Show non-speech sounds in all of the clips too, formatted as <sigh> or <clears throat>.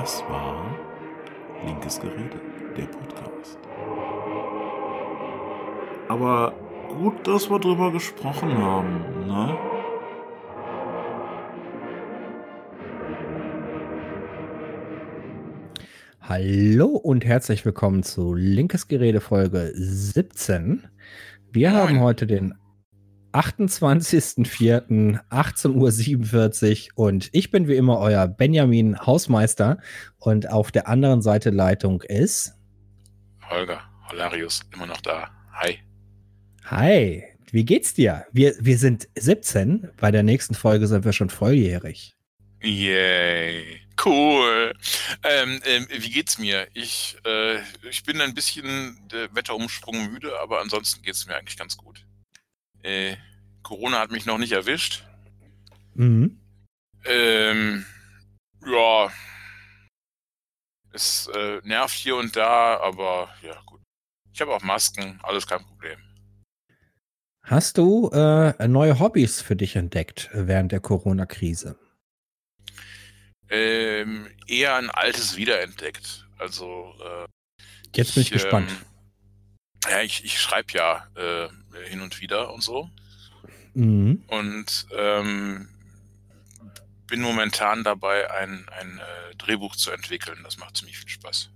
Das war Linkes Gerede, der Podcast. Aber gut, dass wir drüber gesprochen haben, ne? Hallo und herzlich willkommen zu Linkes Gerede Folge 17. Wir Moin. haben heute den 28.04.18.47 Uhr und ich bin wie immer euer Benjamin Hausmeister und auf der anderen Seite Leitung ist. Holger, Holarius, immer noch da. Hi. Hi, wie geht's dir? Wir, wir sind 17, bei der nächsten Folge sind wir schon volljährig. Yay. Cool. Ähm, ähm, wie geht's mir? Ich, äh, ich bin ein bisschen äh, Wetterumsprung müde, aber ansonsten geht's mir eigentlich ganz gut. Äh, Corona hat mich noch nicht erwischt. Mhm. Ähm, ja. Es äh, nervt hier und da, aber ja, gut. Ich habe auch Masken, alles kein Problem. Hast du äh, neue Hobbys für dich entdeckt während der Corona-Krise? Ähm, eher ein altes wiederentdeckt. Also, äh, Jetzt bin ich Ich, gespannt. ähm, ja, ich, ich schreibe ja äh, hin und wieder und so. Mhm. Und ähm, bin momentan dabei, ein, ein äh, Drehbuch zu entwickeln. Das macht ziemlich viel Spaß.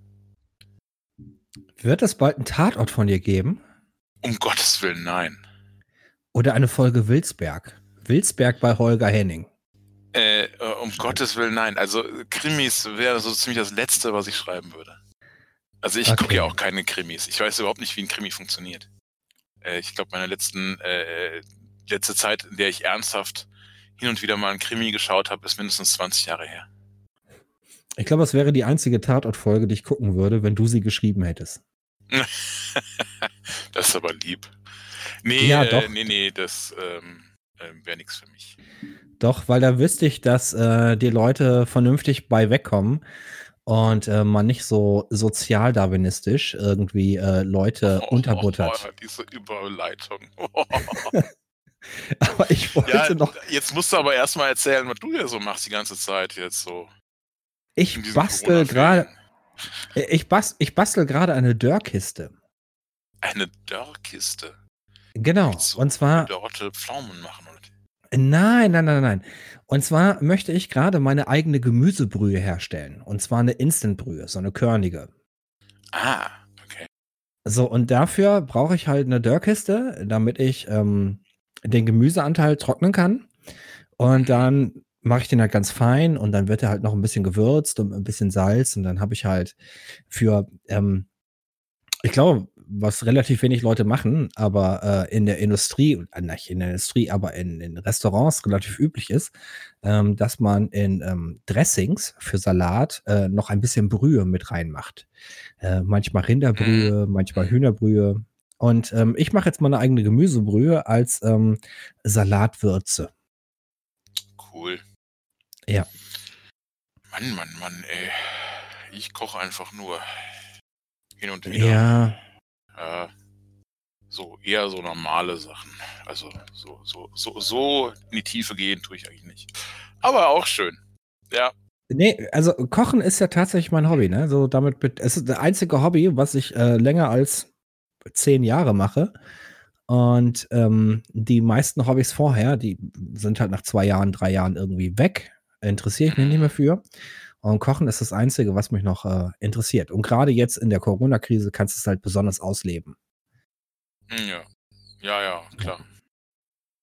Wird es bald einen Tatort von dir geben? Um Gottes Willen, nein. Oder eine Folge Wilsberg? Wilsberg bei Holger Henning. Äh, äh, um Gottes Willen, nein. Also Krimis wäre so ziemlich das Letzte, was ich schreiben würde. Also ich gucke Okay. ja auch keine Krimis. Ich weiß überhaupt nicht, wie ein Krimi funktioniert. Äh, ich glaube, meine letzten äh, letzte Zeit, in der ich ernsthaft hin und wieder mal einen Krimi geschaut habe, ist mindestens 20 Jahre her. Ich glaube, das wäre die einzige Tatortfolge, die ich gucken würde, wenn du sie geschrieben hättest. <laughs> das ist aber lieb. Nee, Ja, äh, doch. nee, nee, das ähm, ähm, wäre nichts für mich. Doch, weil da wüsste ich, dass äh, die Leute vernünftig bei wegkommen und äh, man nicht so sozialdarwinistisch irgendwie äh, Leute <laughs> unterbuttert. Oh, <laughs> diese Überleitung. <laughs> Aber ich wollte ja, noch, jetzt musst du aber erstmal erzählen, was du hier so machst die ganze Zeit jetzt so. ich bastel gerade, äh, ich, bas, ich bastel gerade eine Dörrkiste. Eine Dörrkiste. Genau. Du Und zwar, Dörte Pflaumen machen. Oder? Nein, nein, nein, nein. Und zwar möchte ich gerade meine eigene Gemüsebrühe herstellen. Und zwar eine Instantbrühe, so eine körnige. Ah, okay. So, und dafür brauche ich halt eine Dörrkiste, damit ich ähm, den Gemüseanteil trocknen kann. Und dann mache ich den halt ganz fein und dann wird er halt noch ein bisschen gewürzt und ein bisschen Salz. Und dann habe ich halt für, ähm, ich glaube, was relativ wenig Leute machen, aber äh, in der Industrie, äh, nicht in der Industrie, aber in, in Restaurants relativ üblich ist, ähm, dass man in ähm, Dressings für Salat äh, noch ein bisschen Brühe mit reinmacht. Äh, manchmal Rinderbrühe, manchmal Hühnerbrühe. Und ähm, ich mache jetzt mal eine eigene Gemüsebrühe als ähm, Salatwürze. Cool. Ja. Mann, Mann, Mann, ey. Ich koche einfach nur hin und wieder. Ja, Ja, so eher so normale Sachen. Also so, so, so, so in die Tiefe gehen tue ich eigentlich nicht. Aber auch schön. Ja. Nee, also Kochen ist ja tatsächlich mein Hobby, ne? So damit, es ist das einzige Hobby, was ich äh, länger als zehn Jahre mache. Und ähm, die meisten Hobbys vorher, die sind halt nach zwei Jahren, drei Jahren irgendwie weg. Interessiere ich mich nicht mehr für. Und Kochen ist das Einzige, was mich noch äh, interessiert. Und gerade jetzt in der Corona-Krise kannst du es halt besonders ausleben. Hm, Ja. Ja, ja, klar.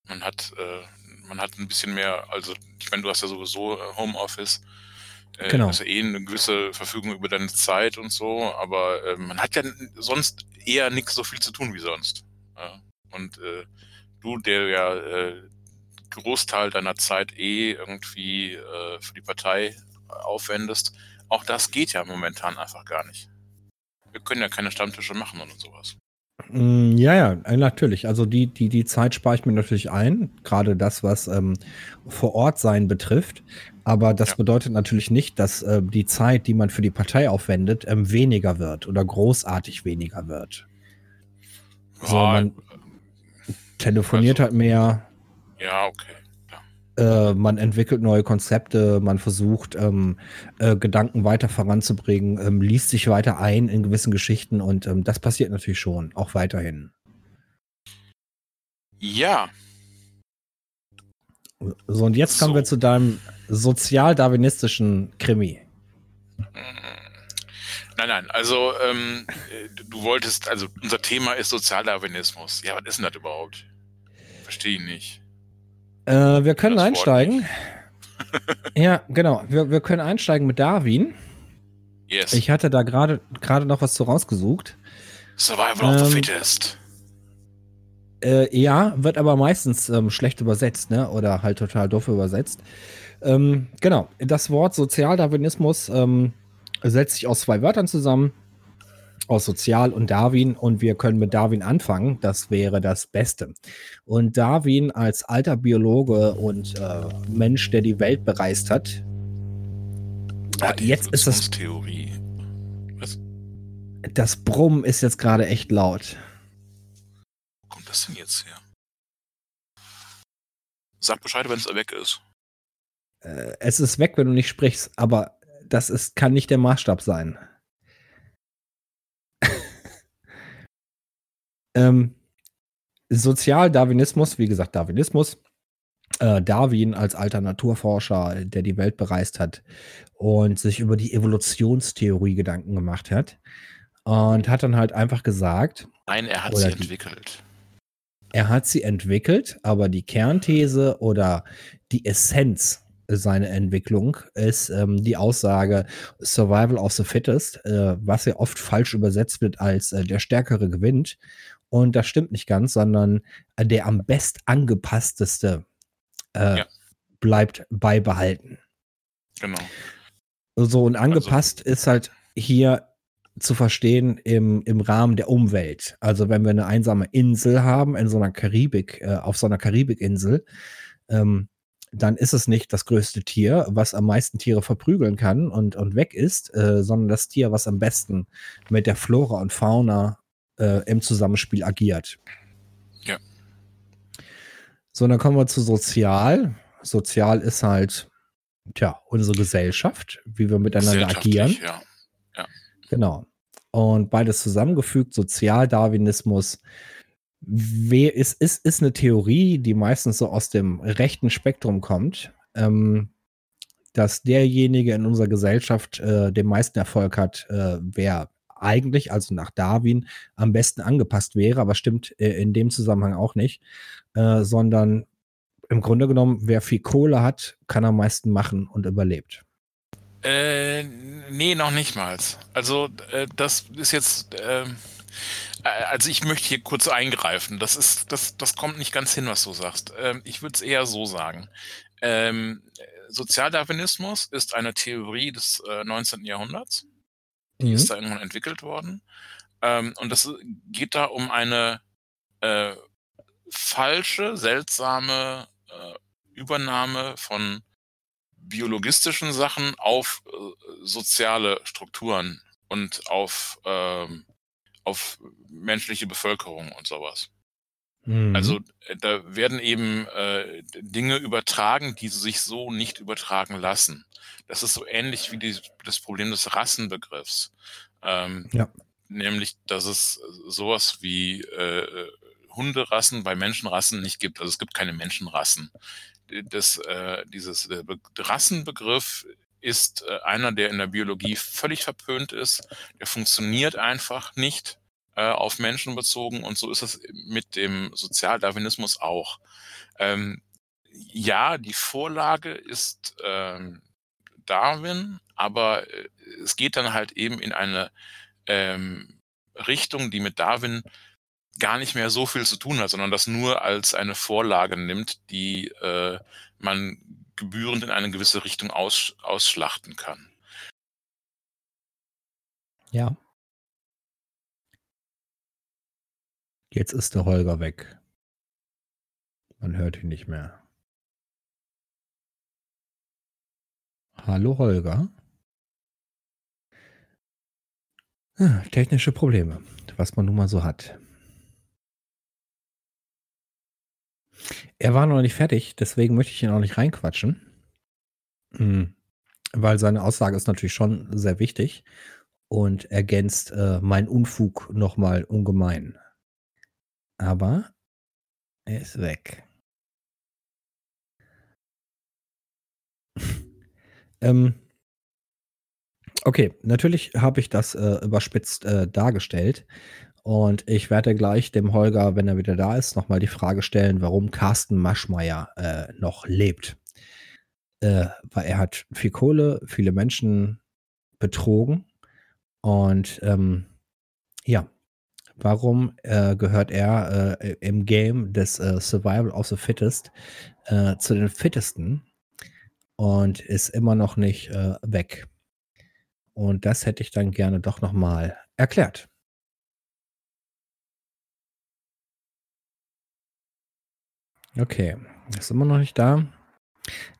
Man hat, äh, man hat ein bisschen mehr, also ich meine, du hast ja sowieso äh, Homeoffice. Äh, Genau. Hast ja eh eine gewisse Verfügung über deine Zeit und so, aber äh, man hat ja sonst eher nix so viel zu tun wie sonst. Ja. Und äh, du, der ja äh, Großteil deiner Zeit eh irgendwie äh, für die Partei aufwendest, auch das geht ja momentan einfach gar nicht. Wir können ja keine Stammtische machen und sowas. Mm, Ja, ja, äh, natürlich. Also die, die, die Zeit spare ich mir natürlich ein, gerade das, was ähm, vor Ort sein betrifft. Aber das Ja. bedeutet natürlich nicht, dass äh, die Zeit, die man für die Partei aufwendet, ähm, weniger wird oder großartig weniger wird. So, Ja, man telefoniert also- halt mehr. Ja, okay. Äh, man entwickelt neue Konzepte, man versucht, ähm, äh, Gedanken weiter voranzubringen, ähm, liest sich weiter ein in gewissen Geschichten und ähm, das passiert natürlich schon, auch weiterhin. Ja. So, und jetzt kommen So. wir zu deinem sozial-darwinistischen Krimi. Nein, nein, also ähm, äh, du wolltest, also unser Thema ist Sozialdarwinismus. Ja, was ist denn das überhaupt? Verstehe ich nicht. Äh, wir können Das einsteigen. <laughs> ja, genau. Wir, wir können einsteigen mit Darwin. Yes. Ich hatte da gerade noch was zu rausgesucht. Survival of the Ähm, fittest. Äh, ja, wird aber meistens ähm, schlecht übersetzt, ne? Oder halt total doof übersetzt. Ähm, genau. Das Wort Sozialdarwinismus ähm, setzt sich aus zwei Wörtern zusammen. Aus Sozial und Darwin. Und wir können mit Darwin anfangen. Das wäre das Beste. Und Darwin als alter Biologe und äh, Mensch, der die Welt bereist hat. Ah, äh, jetzt ist das, Theorie. Was das Brummen ist jetzt gerade echt laut. wo kommt das denn jetzt her? Sag Bescheid, wenn es weg ist. Äh, es ist weg, wenn du nicht sprichst, aber das ist, kann nicht der Maßstab sein. Ähm, Sozialdarwinismus, wie gesagt, Darwinismus. Äh, Darwin als alter Naturforscher, der die Welt bereist hat und sich über die Evolutionstheorie Gedanken gemacht hat. Und hat dann halt einfach gesagt, Nein, er hat sie die- entwickelt. er hat sie entwickelt, aber die Kernthese oder die Essenz seiner Entwicklung ist ähm, die Aussage Survival of the Fittest, äh, was ja oft falsch übersetzt wird als äh, der Stärkere gewinnt. Und das stimmt nicht ganz, sondern äh, der am best angepassteste äh, Ja. bleibt beibehalten. Genau. So, und Also angepasst ist halt hier zu verstehen im, im Rahmen der Umwelt. Also wenn wir eine einsame Insel haben, in so einer Karibik, äh, auf so einer Karibikinsel, ähm, dann ist es nicht das größte Tier, was am meisten Tiere verprügeln kann und, und weg ist, äh, sondern das Tier, was am besten mit der Flora und Fauna äh, im Zusammenspiel agiert. Ja. So, dann kommen wir zu sozial. Sozial ist halt, tja, unsere Gesellschaft, wie wir miteinander agieren. Gesellschaftlich, Ja. Genau. Und beides zusammengefügt, Sozialdarwinismus, wer ist, ist, ist eine Theorie, die meistens so aus dem rechten Spektrum kommt, ähm, dass derjenige in unserer Gesellschaft äh, den meisten Erfolg hat, äh, wer eigentlich, also nach Darwin, am besten angepasst wäre, aber stimmt äh, in dem Zusammenhang auch nicht, äh, sondern im Grunde genommen, wer viel Kohle hat, kann am meisten machen und überlebt. Äh, nee, noch nicht mal. Also, äh, das ist jetzt, ähm, äh, also ich möchte hier kurz eingreifen. Das ist, das, das kommt nicht ganz hin, was du sagst. Ähm, ich würde es eher so sagen. Ähm, Sozialdarwinismus ist eine Theorie des äh, 19. Jahrhunderts. Die Mhm. ist da irgendwann entwickelt worden. Ähm, und das geht da um eine äh, falsche, seltsame äh, Übernahme von biologistischen Sachen auf äh, soziale Strukturen und auf, ähm, auf menschliche Bevölkerung und sowas. Mhm. Also äh, da werden eben äh, Dinge übertragen, die sich so nicht übertragen lassen. Das ist so ähnlich wie die, das Problem des Rassenbegriffs. Ähm, Ja. Nämlich, dass es sowas wie äh, Hunderassen bei Menschenrassen nicht gibt. Also es gibt keine Menschenrassen. Das, äh, dieses äh, Be Rassenbegriff ist äh, einer, der in der Biologie völlig verpönt ist. Der funktioniert einfach nicht äh, auf Menschen bezogen und so ist es mit dem Sozialdarwinismus auch. Ähm, ja, die Vorlage ist ähm, Darwin, aber äh, es geht dann halt eben in eine ähm, Richtung, die mit Darwin gar nicht mehr so viel zu tun hat, sondern das nur als eine Vorlage nimmt, die äh, man gebührend in eine gewisse Richtung aus, ausschlachten kann. Ja. Jetzt ist der Holger weg. Man hört ihn nicht mehr. Hallo Holger. Ah, technische Probleme, was man nun mal so hat. Er war noch nicht fertig, deswegen möchte ich ihn auch nicht reinquatschen. Hm, weil seine Aussage ist natürlich schon sehr wichtig und ergänzt äh, mein Unfug nochmal ungemein. Aber er ist weg. <laughs> ähm, okay, natürlich habe ich das äh, überspitzt äh, dargestellt. Und ich werde gleich dem Holger, wenn er wieder da ist, nochmal die Frage stellen, warum Carsten Maschmeyer äh, noch lebt. Äh, weil er hat viel Kohle, viele Menschen betrogen. Und ähm, ja, warum äh, gehört er äh, im Game des äh, Survival of the Fittest äh, zu den Fittesten und ist immer noch nicht äh, weg? Und das hätte ich dann gerne doch nochmal erklärt. Okay, ist immer noch nicht da.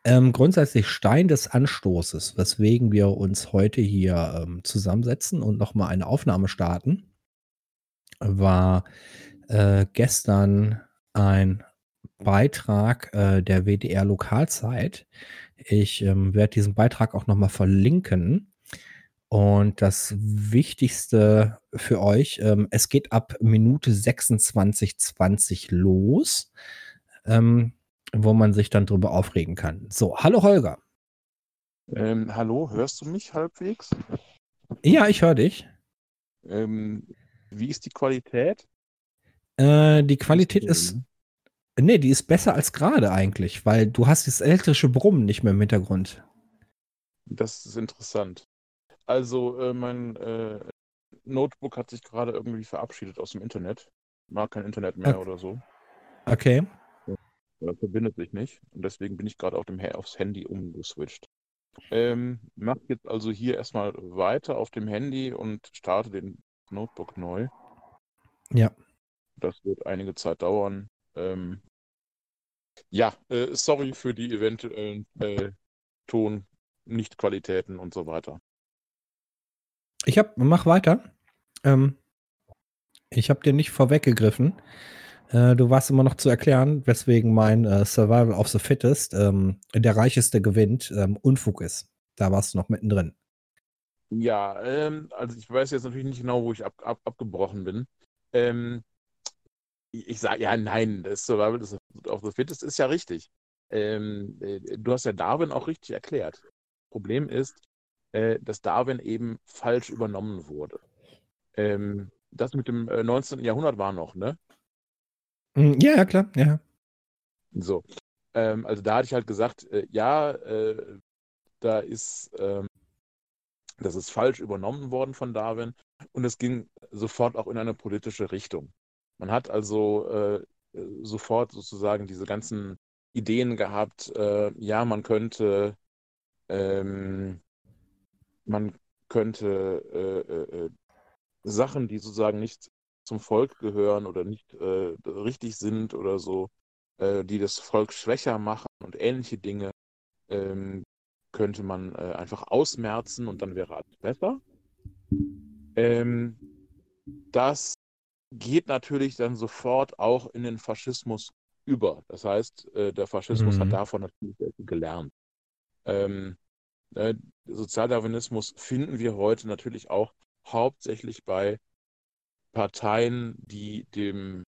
Ähm, grundsätzlich Stein des Anstoßes, weswegen wir uns heute hier ähm, zusammensetzen und nochmal eine Aufnahme starten, war äh, gestern ein Beitrag äh, der WDR Lokalzeit. Ich ähm, werde diesen Beitrag auch nochmal verlinken. Und das Wichtigste für euch, ähm, es geht ab Minute 26,20 los ähm, wo man sich dann drüber aufregen kann. So, hallo Holger. Ähm, hallo, hörst du mich halbwegs? Ja, ich höre dich. Ähm, wie ist die Qualität? Äh, die Qualität ist. Nee, die ist besser als gerade eigentlich, weil du hast das elektrische Brummen nicht mehr im Hintergrund. Das ist interessant. Also, äh, mein äh, Notebook hat sich gerade irgendwie verabschiedet aus dem Internet. Mag kein Internet mehr Okay. oder so. Okay. Oder verbindet sich nicht. Und deswegen bin ich gerade auf dem, aufs Handy umgeswitcht. Ähm, mach jetzt also hier erstmal weiter auf dem Handy und starte den Notebook neu. Ja. Das wird einige Zeit dauern. Ähm, ja, äh, sorry für die eventuellen äh, Ton-Nicht-Qualitäten und so weiter. Ich hab, mach weiter. Ähm, ich habe dir nicht vorweggegriffen. Äh, du warst immer noch zu erklären, weswegen mein äh, Survival of the Fittest, ähm, der Reicheste gewinnt, ähm, Unfug ist. Da warst du noch mittendrin. Ja, ähm, also ich weiß jetzt natürlich nicht genau, wo ich ab, ab, abgebrochen bin. Ähm, ich sage, ja, nein, das Survival of the Fittest ist ja richtig. Ähm, äh, du hast ja Darwin auch richtig erklärt. Problem ist, äh, dass Darwin eben falsch übernommen wurde. Ähm, das mit dem äh, 19. Jahrhundert war noch, ne? Ja, ja, klar. Ja. So. Ähm, also da hatte ich halt gesagt, äh, ja, äh, da ist, ähm, das ist falsch übernommen worden von Darwin und es ging sofort auch in eine politische Richtung. Man hat also äh, sofort sozusagen diese ganzen Ideen gehabt, äh, ja, man könnte, ähm, man könnte äh, äh, äh, Sachen, die sozusagen nicht zum Volk gehören oder nicht äh, richtig sind oder so, die das Volk schwächer machen und ähnliche Dinge, ähm, könnte man äh, einfach ausmerzen und dann wäre alles besser. Ähm, das geht natürlich dann sofort auch in den Faschismus über. Das heißt, äh, der Faschismus Mhm. hat davon natürlich gelernt. Ähm, äh, Sozialdarwinismus finden wir heute natürlich auch hauptsächlich bei Parteien, die dem,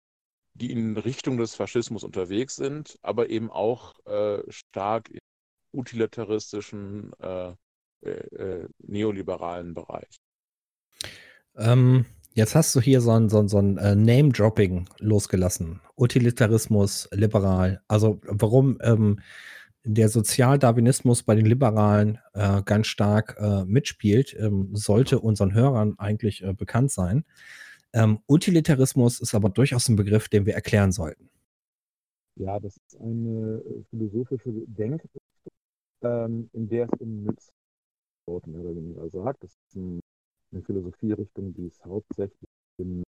die in Richtung des Faschismus unterwegs sind, aber eben auch äh, stark im utilitaristischen, äh, äh, äh, neoliberalen Bereich. Ähm, jetzt hast du hier so ein, so ein, so ein äh, Name-Dropping losgelassen. Utilitarismus, liberal. Also warum ähm, der Sozialdarwinismus bei den Liberalen äh, ganz stark äh, mitspielt, ähm, sollte unseren Hörern eigentlich äh, bekannt sein. Ähm, Utilitarismus ist aber durchaus ein Begriff, den wir erklären sollten. Ja, das ist eine äh, philosophische Denkrichtung, ähm, in der es um Nützlichkeit mehr oder weniger sagt. Das ist ein, eine Philosophierichtung, die es hauptsächlich im,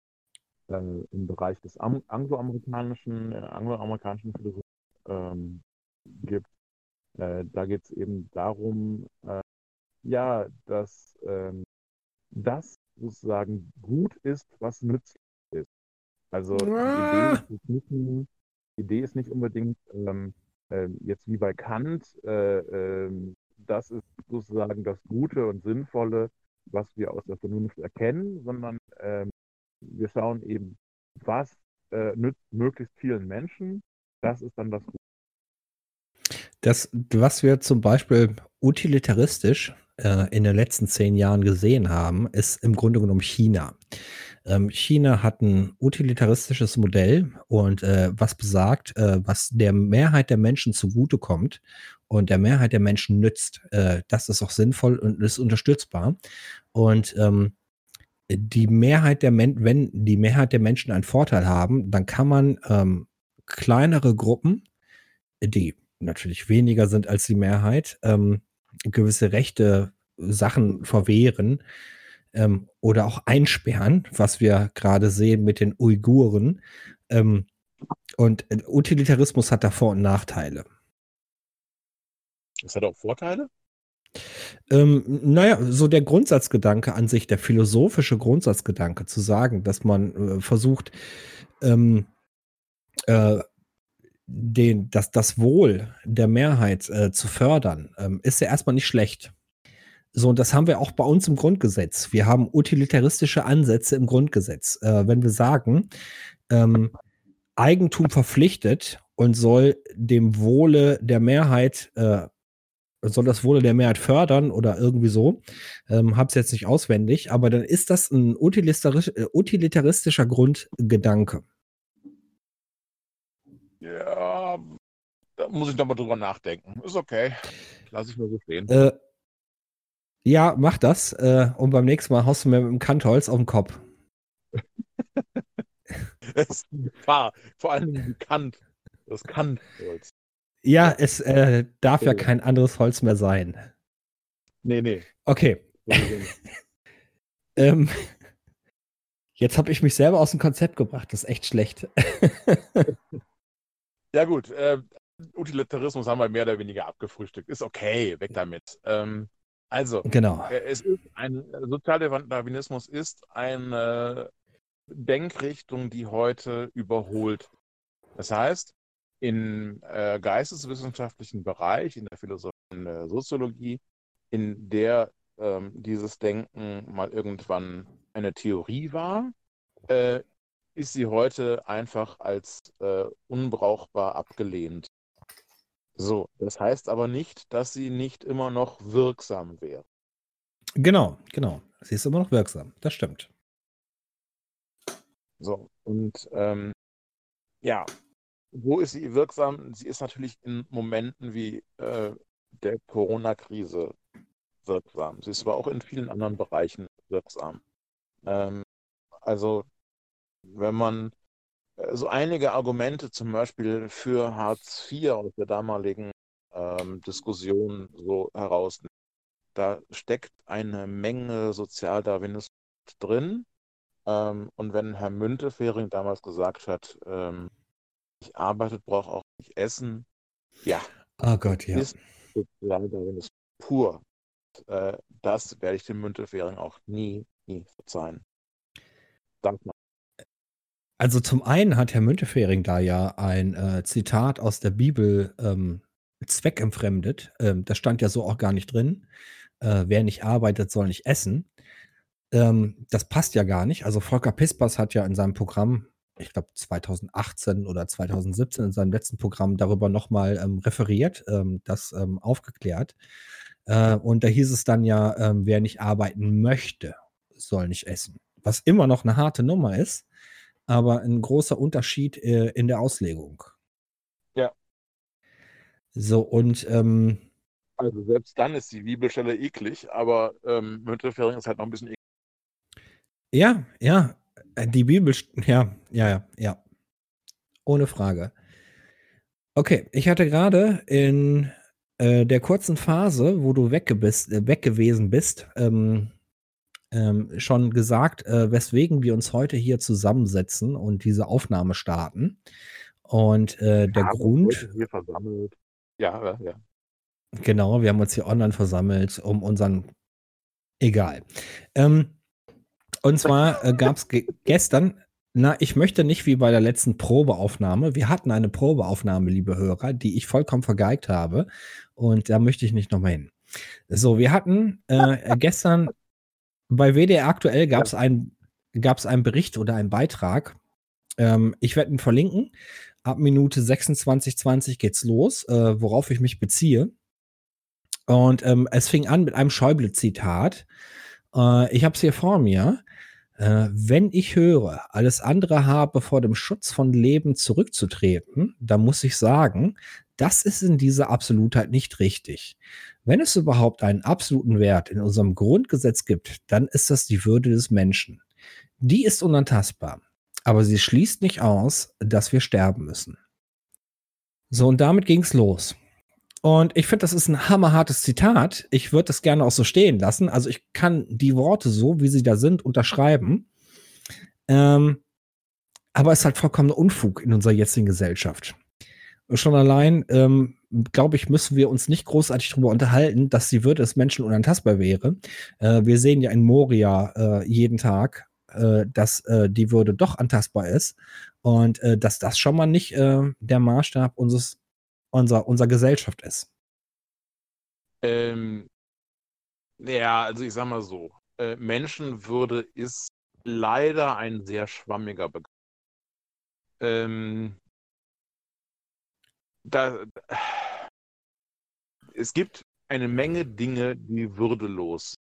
äh, im Bereich des Am angloamerikanischen, äh, angloamerikanischen Philosophie ähm, gibt. Äh, da geht es eben darum, äh, ja, dass ähm, das sozusagen gut ist, was nützlich ist. Also die Idee ist es nicht Idee ist nicht unbedingt ähm, äh, jetzt wie bei Kant, äh, ähm, das ist sozusagen das Gute und Sinnvolle, was wir aus der Vernunft erkennen, sondern ähm, wir schauen eben, was äh, nützt möglichst vielen Menschen. Das ist dann das Gute. Das, was wir zum Beispiel utilitaristisch äh, in den letzten zehn Jahren gesehen haben, ist im Grunde genommen China. Ähm, China hat ein utilitaristisches Modell und äh, was besagt, äh, was der Mehrheit der Menschen zugutekommt und der Mehrheit der Menschen nützt. Äh, das ist auch sinnvoll und ist unterstützbar. Und ähm, die Mehrheit der Men wenn die Mehrheit der Menschen einen Vorteil haben, dann kann man ähm, kleinere Gruppen, die natürlich weniger sind als die Mehrheit, ähm, gewisse Rechte, Sachen verwehren ähm, oder auch einsperren, was wir gerade sehen mit den Uiguren. Ähm, und äh, Utilitarismus hat da Vor- und Nachteile. Es hat auch Vorteile? Ähm, naja, so der Grundsatzgedanke an sich, der philosophische Grundsatzgedanke, zu sagen, dass man äh, versucht, ähm, äh, den, das, das Wohl der Mehrheit äh, zu fördern, ähm, ist ja erstmal nicht schlecht. So, und das haben wir auch bei uns im Grundgesetz. Wir haben utilitaristische Ansätze im Grundgesetz. Äh, wenn wir sagen, ähm, Eigentum verpflichtet und soll dem Wohle der Mehrheit äh, soll das Wohle der Mehrheit fördern oder irgendwie so. Ähm, Habe es jetzt nicht auswendig, aber dann ist das ein utilitarisch, äh, utilitaristischer Grundgedanke. Ja, da muss ich nochmal drüber nachdenken. Ist okay. Lass ich mal so stehen. Äh, ja, mach das. Äh, und beim nächsten Mal haust du mir mit dem Kantholz auf den Kopf. <laughs> das ist eine Gefahr. Vor allem bekannt. Das Kantholz. Ja, es äh, darf ja kein anderes Holz mehr sein. Nee, nee. Okay. <laughs> ähm, jetzt habe ich mich selber aus dem Konzept gebracht. Das ist echt schlecht. <laughs> ja, gut. Äh, Utilitarismus haben wir mehr oder weniger abgefrühstückt. Ist okay, weg damit. Ähm, also, genau. Äh, es ist ein Sozialdarwinismus ist eine Denkrichtung, die heute überholt. Das heißt, im äh, geisteswissenschaftlichen Bereich, in der Philosophie, in der Soziologie, in der ähm, dieses Denken mal irgendwann eine Theorie war, äh, ist sie heute einfach als äh, unbrauchbar abgelehnt. So, das heißt aber nicht, dass sie nicht immer noch wirksam wäre. Genau, genau. Sie ist immer noch wirksam. Das stimmt. So, und ähm, ja, wo ist sie wirksam? Sie ist natürlich in Momenten wie äh, der Corona-Krise wirksam. Sie ist aber auch in vielen anderen Bereichen wirksam. Ähm, also, wenn man so einige Argumente zum Beispiel für Hartz IV aus der damaligen ähm, Diskussion so herausnimmt, da steckt eine Menge Sozialdarwinismus drin. Ähm, und wenn Herr Müntefering damals gesagt hat, ähm, nicht arbeitet, braucht auch nicht essen. Ja. Oh Gott, ja. Ist Sozialdarwinismus pur. Äh, das werde ich dem Müntefering auch nie, nie verzeihen. Danke. Also zum einen hat Herr Müntefering da ja ein äh, Zitat aus der Bibel ähm, zweckentfremdet. Ähm, das stand ja so auch gar nicht drin. Äh, wer nicht arbeitet, soll nicht essen. Ähm, das passt ja gar nicht. Also Volker Pispers hat ja in seinem Programm ich glaube 2018 oder 2017 in seinem letzten Programm darüber nochmal ähm, referiert, ähm, das ähm, aufgeklärt. Äh, und da hieß es dann ja, ähm, wer nicht arbeiten möchte, soll nicht essen. Was immer noch eine harte Nummer ist, aber ein großer Unterschied äh, in der Auslegung. Ja. So, und ähm, also selbst dann ist die Bibelstelle eklig, aber ähm, Müntefering ist halt noch ein bisschen eklig. Ja, ja, die Bibel, ja, ja, ja, ja. Ohne Frage. Okay, ich hatte gerade in äh, der kurzen Phase, wo du weg, bist, äh, weg gewesen bist, ähm, ähm, schon gesagt, äh, weswegen wir uns heute hier zusammensetzen und diese Aufnahme starten. Und äh, der Grund. Hier versammelt. Ja, ja. Genau, wir haben uns hier online versammelt, um unseren. Egal. Ähm, und zwar äh, gab es ge gestern Na, ich möchte nicht wie bei der letzten Probeaufnahme. Wir hatten eine Probeaufnahme, liebe Hörer, die ich vollkommen vergeigt habe. Und da möchte ich nicht nochmal hin. So, wir hatten äh, gestern bei WDR aktuell gab es ein, einen Bericht oder einen Beitrag. Ähm, ich werde ihn verlinken. Ab Minute 26:20 geht's los, äh, worauf ich mich beziehe. Und ähm, es fing an mit einem Schäuble-Zitat. Äh, ich habe es hier vor mir. Äh, wenn ich höre, alles andere habe vor dem Schutz von Leben zurückzutreten, dann muss ich sagen, das ist in dieser Absolutheit nicht richtig. Wenn es überhaupt einen absoluten Wert in unserem Grundgesetz gibt, dann ist das die Würde des Menschen. Die ist unantastbar, aber sie schließt nicht aus, dass wir sterben müssen. So, und damit ging's los. Und ich finde, das ist ein hammerhartes Zitat. Ich würde das gerne auch so stehen lassen. Also ich kann die Worte so, wie sie da sind, unterschreiben. Ähm, aber es ist halt vollkommen Unfug in unserer jetzigen Gesellschaft. Schon allein, ähm, glaube ich, müssen wir uns nicht großartig darüber unterhalten, dass die Würde des Menschen unantastbar wäre. Äh, wir sehen ja in Moria äh, jeden Tag, äh, dass äh, die Würde doch antastbar ist und äh, dass das schon mal nicht äh, der Maßstab unseres unser, unserer Gesellschaft ist? Ähm, ja, also ich sag mal so, Menschenwürde ist leider ein sehr schwammiger Begriff. Ähm, da, es gibt eine Menge Dinge, die würdelos.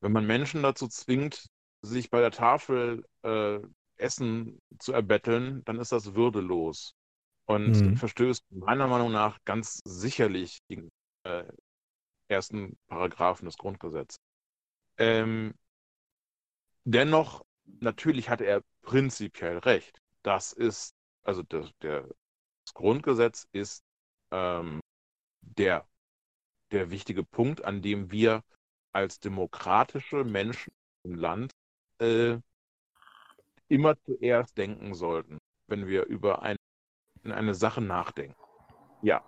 Wenn man Menschen dazu zwingt, sich bei der Tafel äh, Essen zu erbetteln, dann ist das würdelos und mhm. verstößt meiner Meinung nach ganz sicherlich gegen äh, ersten Paragraphen des Grundgesetzes. Ähm, dennoch, natürlich hatte er prinzipiell recht. Das ist, also der, der das Grundgesetz ist ähm, der, der wichtige Punkt, an dem wir als demokratische Menschen im Land äh, immer zuerst denken sollten, wenn wir über ein in eine Sache nachdenken. Ja,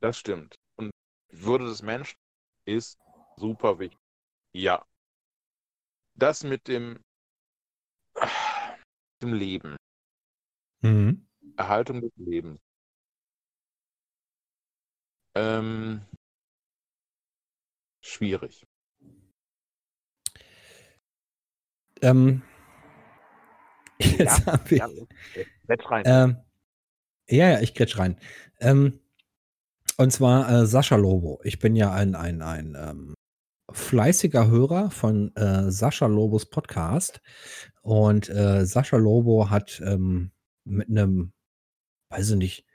das stimmt. Und Würde des Menschen ist super wichtig. Ja. Das mit dem, dem Leben. Mhm. Erhaltung des Lebens. Ähm, schwierig. Ähm, <laughs> jetzt ja, haben wir. Ja, rein. Ähm, ja, ja, ich grätsch rein. Ähm, und zwar äh, Sascha Lobo. Ich bin ja ein, ein, ein ähm, fleißiger Hörer von äh, Sascha Lobos Podcast. Und äh, Sascha Lobo hat ähm, mit einem, weiß ich nicht,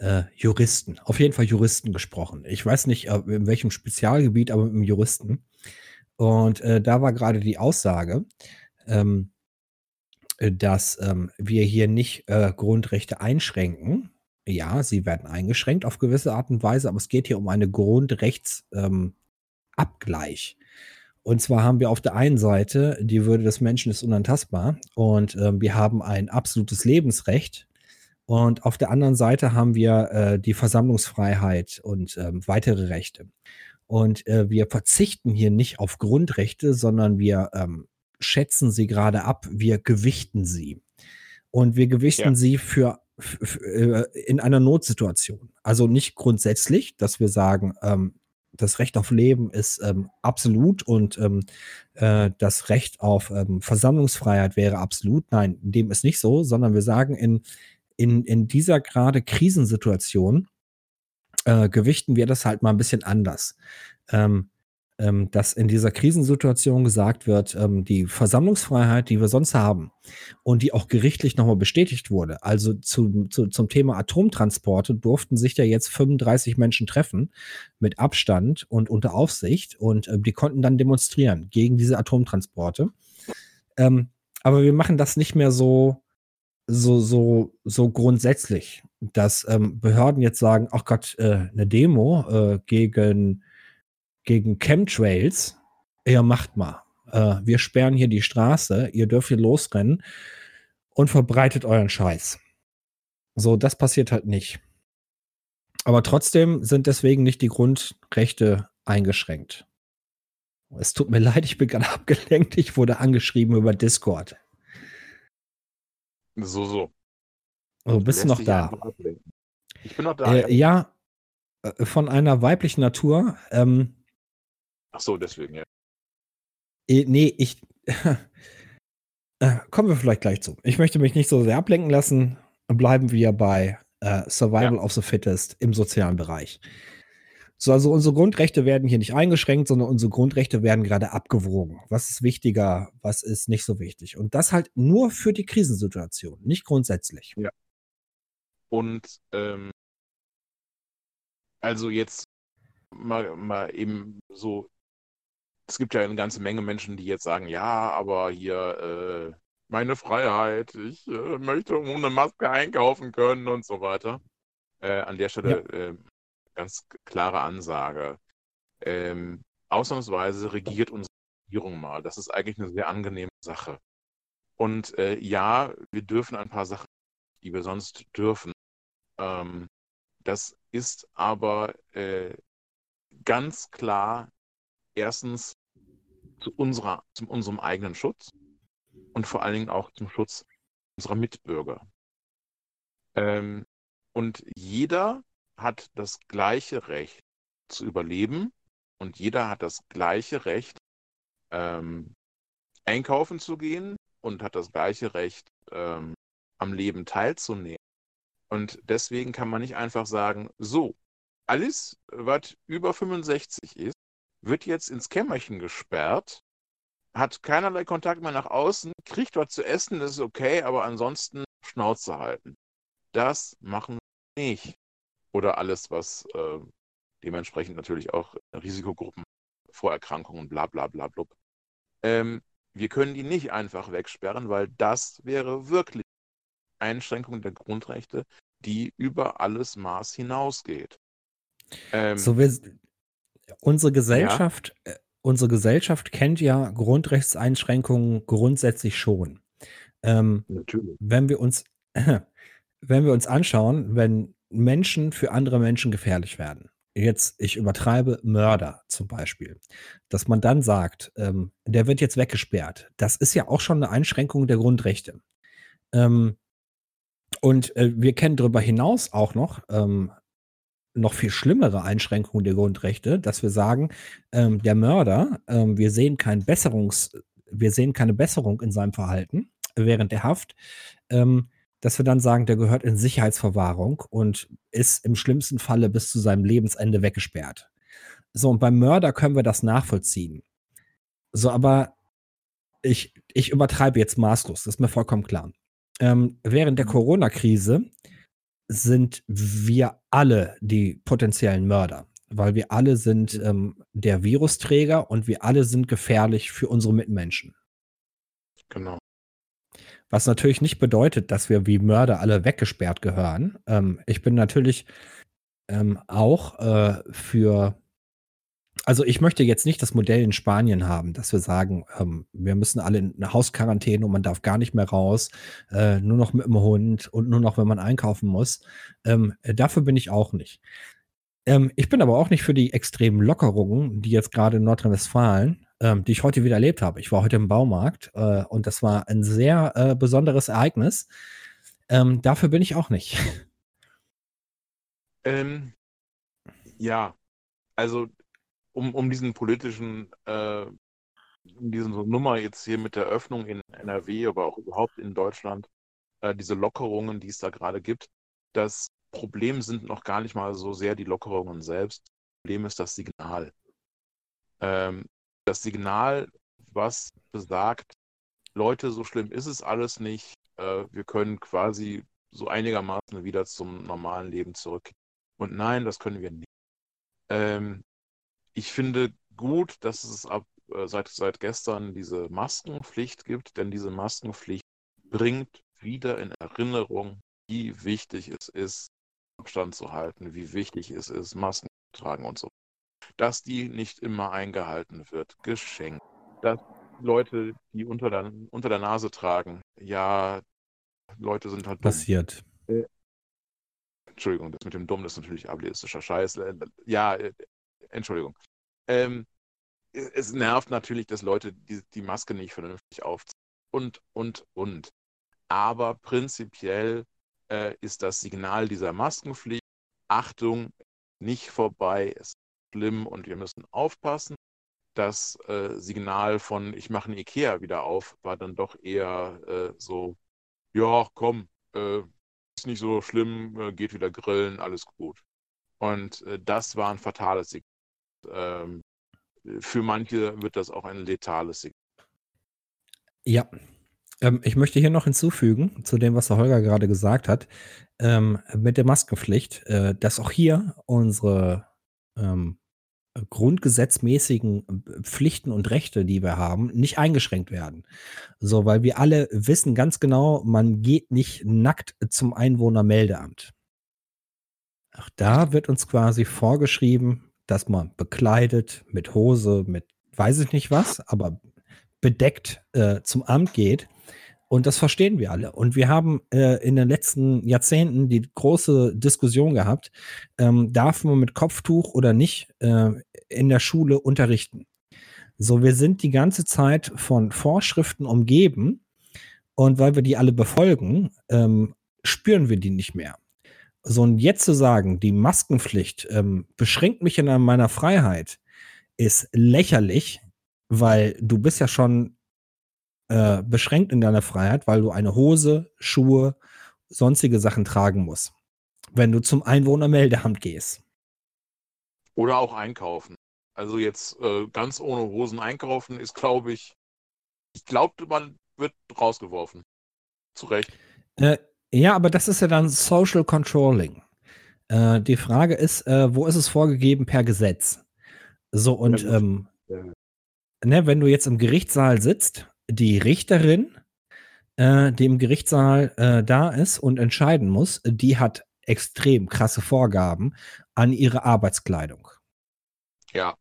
äh, Juristen, auf jeden Fall Juristen gesprochen. Ich weiß nicht, in welchem Spezialgebiet, aber mit einem Juristen. Und äh, da war gerade die Aussage, ähm, äh, dass ähm, wir hier nicht äh, Grundrechte einschränken. Ja, sie werden eingeschränkt auf gewisse Art und Weise, aber es geht hier um eine Grundrechtsabgleich. Ähm, und zwar haben wir auf der einen Seite, die Würde des Menschen ist unantastbar und äh, wir haben ein absolutes Lebensrecht. Und auf der anderen Seite haben wir äh, die Versammlungsfreiheit und ähm, weitere Rechte. Und äh, wir verzichten hier nicht auf Grundrechte, sondern wir ähm, schätzen sie gerade ab, wir gewichten sie. Und wir gewichten ja. sie für, für, äh, in einer Notsituation. Also nicht grundsätzlich, dass wir sagen, ähm, das Recht auf Leben ist ähm, absolut und ähm, äh, das Recht auf ähm, Versammlungsfreiheit wäre absolut. Nein, dem ist nicht so, sondern wir sagen, in, in, in dieser gerade Krisensituation äh, gewichten wir das halt mal ein bisschen anders. Ähm, ähm, dass in dieser Krisensituation gesagt wird, ähm, die Versammlungsfreiheit, die wir sonst haben und die auch gerichtlich nochmal bestätigt wurde, also zu, zu, zum Thema Atomtransporte durften sich ja jetzt 35 Menschen treffen mit Abstand und unter Aufsicht und äh, die konnten dann demonstrieren gegen diese Atomtransporte. Ähm, aber wir machen das nicht mehr so, so, so, so grundsätzlich, dass ähm, Behörden jetzt sagen, ach Gott, äh, eine Demo äh, gegen gegen Chemtrails, ja, macht mal. Äh, wir sperren hier die Straße, ihr dürft hier losrennen und verbreitet euren Scheiß. So, das passiert halt nicht. Aber trotzdem sind deswegen nicht die Grundrechte eingeschränkt. Es tut mir <laughs> leid, ich bin gerade abgelenkt. Ich wurde angeschrieben über Discord. So, so. Also bist du noch da? Ich bin noch da. Äh, ja, äh, von einer weiblichen Natur. Ähm, Ach so, deswegen, ja. eh, nee, ich. <laughs> äh, kommen wir vielleicht gleich zu. Ich möchte mich nicht so sehr ablenken lassen. Bleiben wir bei äh, Survival of the Fittest im sozialen Bereich. So, also unsere Grundrechte werden hier nicht eingeschränkt, sondern unsere Grundrechte werden gerade abgewogen. Was ist wichtiger, was ist nicht so wichtig? Und das halt nur für die Krisensituation, nicht grundsätzlich. Und ähm, also jetzt mal, mal eben so, es gibt ja eine ganze Menge Menschen, die jetzt sagen, ja, aber hier äh, meine Freiheit, ich äh, möchte ohne Maske einkaufen können und so weiter. Äh, an der Stelle äh, ganz klare Ansage. Ähm, ausnahmsweise regiert unsere Regierung mal. Das ist eigentlich eine sehr angenehme Sache. Und äh, ja, wir dürfen ein paar Sachen, die wir sonst dürfen. Ähm, das ist aber äh, ganz klar erstens zu unserer, zu unserem eigenen Schutz und vor allen Dingen auch zum Schutz unserer Mitbürger. Ähm, und jeder hat das gleiche Recht zu überleben und jeder hat das gleiche Recht, ähm, einkaufen zu gehen und hat das gleiche Recht, ähm, am Leben teilzunehmen. Und deswegen kann man nicht einfach sagen, so, alles, was über 65 ist, wird jetzt ins Kämmerchen gesperrt, hat keinerlei Kontakt mehr nach außen, kriegt was zu essen, das ist okay, aber ansonsten Schnauze halten. Das machen wir nicht. Oder alles, was äh, dementsprechend natürlich auch Risikogruppen, Vorerkrankungen, bla bla bla blub. Ähm, wir können die nicht einfach wegsperren, weil das wäre wirklich Einschränkung der Grundrechte, die über alles Maß hinausgeht. Ähm, So, wir, unsere Gesellschaft, äh, unsere Gesellschaft kennt ja Grundrechtseinschränkungen grundsätzlich schon. Ähm, natürlich. wenn wir uns, <clears throat> wenn wir uns anschauen, wenn Menschen für andere Menschen gefährlich werden, jetzt, ich übertreibe, Mörder zum Beispiel, dass man dann sagt, ähm, der wird jetzt weggesperrt, das ist ja auch schon eine Einschränkung der Grundrechte. Ähm, und äh, wir kennen darüber hinaus auch noch ähm, noch viel schlimmere Einschränkungen der Grundrechte, dass wir sagen, ähm, der Mörder, ähm, wir sehen kein Besserungs, wir sehen keine Besserung in seinem Verhalten während der Haft, ähm, dass wir dann sagen, der gehört in Sicherheitsverwahrung und ist im schlimmsten Falle bis zu seinem Lebensende weggesperrt. So, und beim Mörder können wir das nachvollziehen. So, aber ich, ich übertreibe jetzt maßlos, das ist mir vollkommen klar. Ähm, während der Corona-Krise sind wir alle die potenziellen Mörder, weil wir alle sind ähm, der Virusträger und wir alle sind gefährlich für unsere Mitmenschen. Genau. Was natürlich nicht bedeutet, dass wir wie Mörder alle weggesperrt gehören. Ähm, ich bin natürlich ähm, auch äh, für, also ich möchte jetzt nicht das Modell in Spanien haben, dass wir sagen, ähm, wir müssen alle in eine Hausquarantäne und man darf gar nicht mehr raus, äh, nur noch mit dem Hund und nur noch, wenn man einkaufen muss. Ähm, äh, dafür bin ich auch nicht. Ähm, ich bin aber auch nicht für die extremen Lockerungen, die jetzt gerade in Nordrhein-Westfalen, ähm, die ich heute wieder erlebt habe. Ich war heute im Baumarkt äh, und das war ein sehr äh, besonderes Ereignis. Ähm, dafür bin ich auch nicht. <laughs> Ähm, ja, also um, um diesen politischen, äh, um diese Nummer jetzt hier mit der Öffnung in NRW, aber auch überhaupt in Deutschland, äh, diese Lockerungen, die es da gerade gibt, das Problem sind noch gar nicht mal so sehr die Lockerungen selbst. Das Problem ist das Signal. Ähm, das Signal, was besagt, Leute, so schlimm ist es alles nicht. Äh, wir können quasi so einigermaßen wieder zum normalen Leben zurück. Und nein, das können wir nicht. Ähm, ich finde gut, dass es ab äh, seit, seit gestern diese Maskenpflicht gibt, denn diese Maskenpflicht bringt wieder in Erinnerung, wie wichtig es ist, Abstand zu halten, wie wichtig es ist, Masken zu tragen und so. Dass die nicht immer eingehalten wird, geschenkt. Dass Leute, die unter der, unter der Nase tragen, ja, Leute sind halt dumm. Passiert. Entschuldigung, das mit dem Dumm ist natürlich ableistischer Scheiß. Äh, Ja, äh, Entschuldigung. Ähm, es nervt natürlich, dass Leute die, die Maske nicht vernünftig aufziehen. Und, und, und. aber prinzipiell äh, ist das Signal dieser Maskenpflicht, Achtung, nicht vorbei, es schlimm und wir müssen aufpassen. Das äh, Signal von ich mache ein Ikea wieder auf war dann doch eher äh, so, ja, komm, äh, ist nicht so schlimm, äh, geht wieder grillen, alles gut. Und äh, das war ein fatales Signal. Ähm, für manche wird das auch ein letales Signal. Ja. Ähm, ich möchte hier noch hinzufügen, zu dem, was der Holger gerade gesagt hat, ähm, mit der Maskenpflicht, äh, dass auch hier unsere ähm, grundgesetzmäßigen äh, Pflichten und Rechte, die wir haben, nicht eingeschränkt werden. So, weil wir alle wissen ganz genau, man geht nicht nackt zum Einwohnermeldeamt. Auch da wird uns quasi vorgeschrieben, dass man bekleidet, mit Hose, mit weiß ich nicht was, aber bedeckt äh, zum Amt geht. Und das verstehen wir alle. Und wir haben äh, in den letzten Jahrzehnten die große Diskussion gehabt, ähm, darf man mit Kopftuch oder nicht äh, in der Schule unterrichten. So, wir sind die ganze Zeit von Vorschriften umgeben und weil wir die alle befolgen, ähm, spüren wir die nicht mehr. So, und jetzt zu sagen, die Maskenpflicht ähm, beschränkt mich in meiner Freiheit, ist lächerlich, weil du bist ja schon äh, beschränkt in deiner Freiheit, weil du eine Hose, Schuhe, sonstige Sachen tragen musst, wenn du zum Einwohnermeldeamt gehst. Oder auch einkaufen. Also jetzt äh, ganz ohne Hosen einkaufen ist, glaube ich, ich glaube, man wird rausgeworfen. Zu Recht. Äh, ja, aber das ist ja dann Social Controlling. Äh, die Frage ist, äh, wo ist es vorgegeben per Gesetz? So, und ähm. Ne, wenn du jetzt im Gerichtssaal sitzt die Richterin, äh, die im Gerichtssaal äh, da ist und entscheiden muss, die hat extrem krasse Vorgaben an ihre Arbeitskleidung. Ja.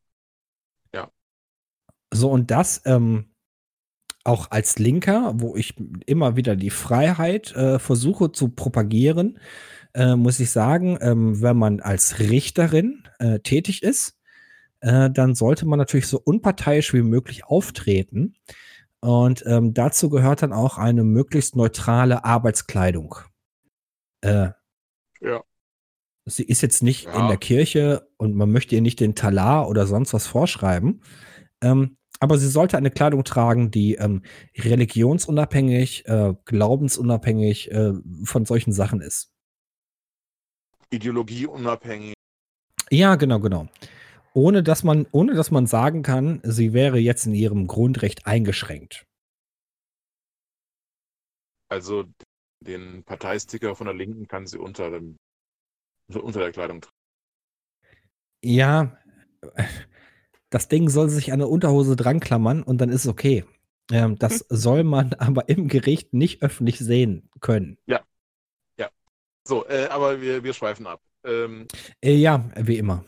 Ja. So, und das ähm, auch als Linker, wo ich immer wieder die Freiheit äh, versuche zu propagieren, äh, muss ich sagen, ähm, wenn man als Richterin äh, tätig ist, äh, dann sollte man natürlich so unparteiisch wie möglich auftreten. Und ähm, dazu gehört dann auch eine möglichst neutrale Arbeitskleidung. Äh, ja. Sie ist jetzt nicht ja. in der Kirche und man möchte ihr nicht den Talar oder sonst was vorschreiben. Ähm, aber sie sollte eine Kleidung tragen, die ähm, religionsunabhängig, äh, glaubensunabhängig äh, von solchen Sachen ist. Ideologieunabhängig. Ja, genau, genau ohne dass man, ohne dass man sagen kann, sie wäre jetzt in ihrem Grundrecht eingeschränkt. Also den Parteisticker von der Linken kann sie unter, dem, unter der Kleidung tragen. Ja, das Ding soll sich an der Unterhose dranklammern und dann ist es okay. Ähm, das soll man <laughs> aber im Gericht nicht öffentlich sehen können. Ja. Ja. So, äh, aber wir, wir schweifen ab. Ähm, äh, ja, wie immer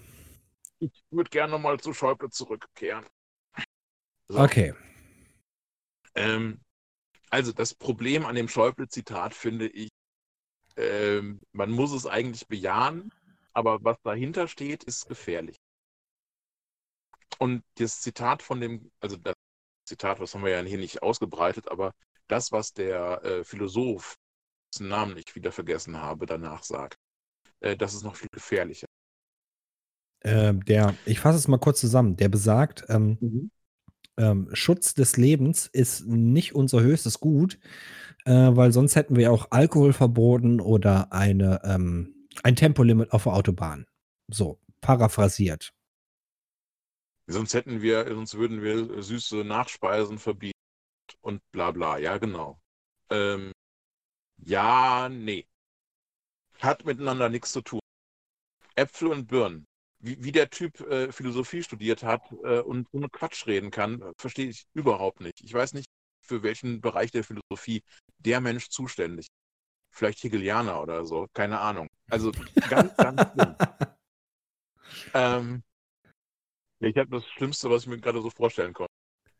ich würde gerne nochmal zu Schäuble zurückkehren. So. Okay. Ähm, also das Problem an dem Schäuble-Zitat finde ich, ähm, man muss es eigentlich bejahen, aber was dahinter steht, ist gefährlich. Und das Zitat von dem, also das Zitat, was haben wir ja hier nicht ausgebreitet, aber das, was der äh, Philosoph, dessen Namen ich wieder vergessen habe, danach sagt, äh, das ist noch viel gefährlicher. Äh, der, ich fasse es mal kurz zusammen, der besagt, ähm, mhm. ähm, Schutz des Lebens ist nicht unser höchstes Gut, äh, weil sonst hätten wir auch Alkohol verboten oder eine, ähm, ein Tempolimit auf der Autobahn. So, paraphrasiert. Sonst hätten wir, sonst würden wir süße Nachspeisen verbieten und bla bla. Ja, genau. Ähm, ja, nee. Hat miteinander nichts zu tun. Äpfel und Birnen wie, wie der Typ äh, Philosophie studiert hat äh, und so eine Quatsch reden kann, verstehe ich überhaupt nicht. Ich weiß nicht, für welchen Bereich der Philosophie der Mensch zuständig ist. Vielleicht Hegelianer oder so, keine Ahnung. Also ganz, ganz schlimm. <laughs> ähm, ich habe das Schlimmste, was ich mir gerade so vorstellen konnte.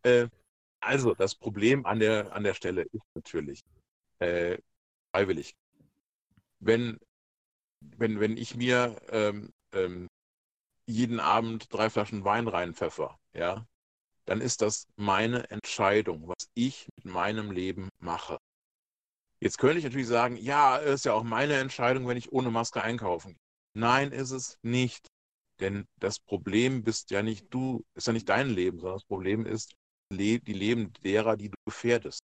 Äh, also, das Problem an der, an der Stelle ist natürlich äh, freiwillig. Wenn, wenn, wenn ich mir ähm, ähm, jeden Abend drei Flaschen Wein reinpfeffer, ja, dann ist das meine Entscheidung, was ich mit meinem Leben mache. Jetzt könnte ich natürlich sagen, ja, ist ja auch meine Entscheidung, wenn ich ohne Maske einkaufen gehe. Nein, ist es nicht. Denn das Problem bist ja nicht du, ist ja nicht dein Leben, sondern das Problem ist die Leben derer, die du gefährdest.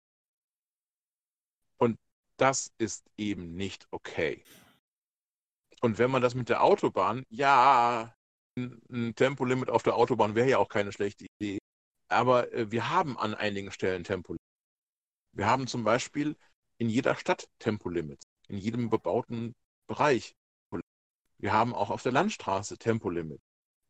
Und das ist eben nicht okay. Und wenn man das mit der Autobahn, ja, ein Tempolimit auf der Autobahn wäre ja auch keine schlechte Idee. Aber äh, wir haben an einigen Stellen Tempolimits. Wir haben zum Beispiel in jeder Stadt Tempolimits, in jedem bebauten Bereich. Wir haben auch auf der Landstraße Tempolimits.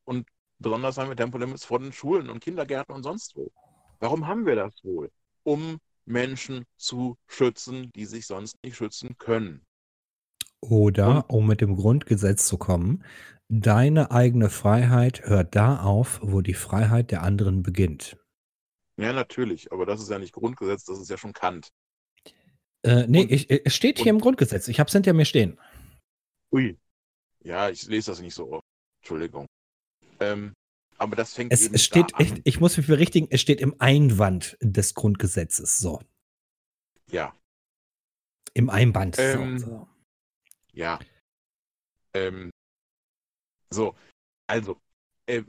Und besonders haben wir Tempolimits vor den Schulen und Kindergärten und sonst wo. Warum haben wir das wohl? Um Menschen zu schützen, die sich sonst nicht schützen können. Oder, um mit dem Grundgesetz zu kommen, deine eigene Freiheit hört da auf, wo die Freiheit der anderen beginnt. Ja, natürlich, aber das ist ja nicht Grundgesetz, das ist ja schon Kant. Äh, nee, und, ich, es steht hier im Grundgesetz. Ich habe es hinter mir stehen. Ui. Ja, ich lese das nicht so oft. Entschuldigung. Ähm, aber das fängt es, es steht. Ich, ich muss mich berichtigen, es steht im Einwand des Grundgesetzes. So. Ja. Im Einband. Ähm, so. Ja. Ähm, so, also, äh,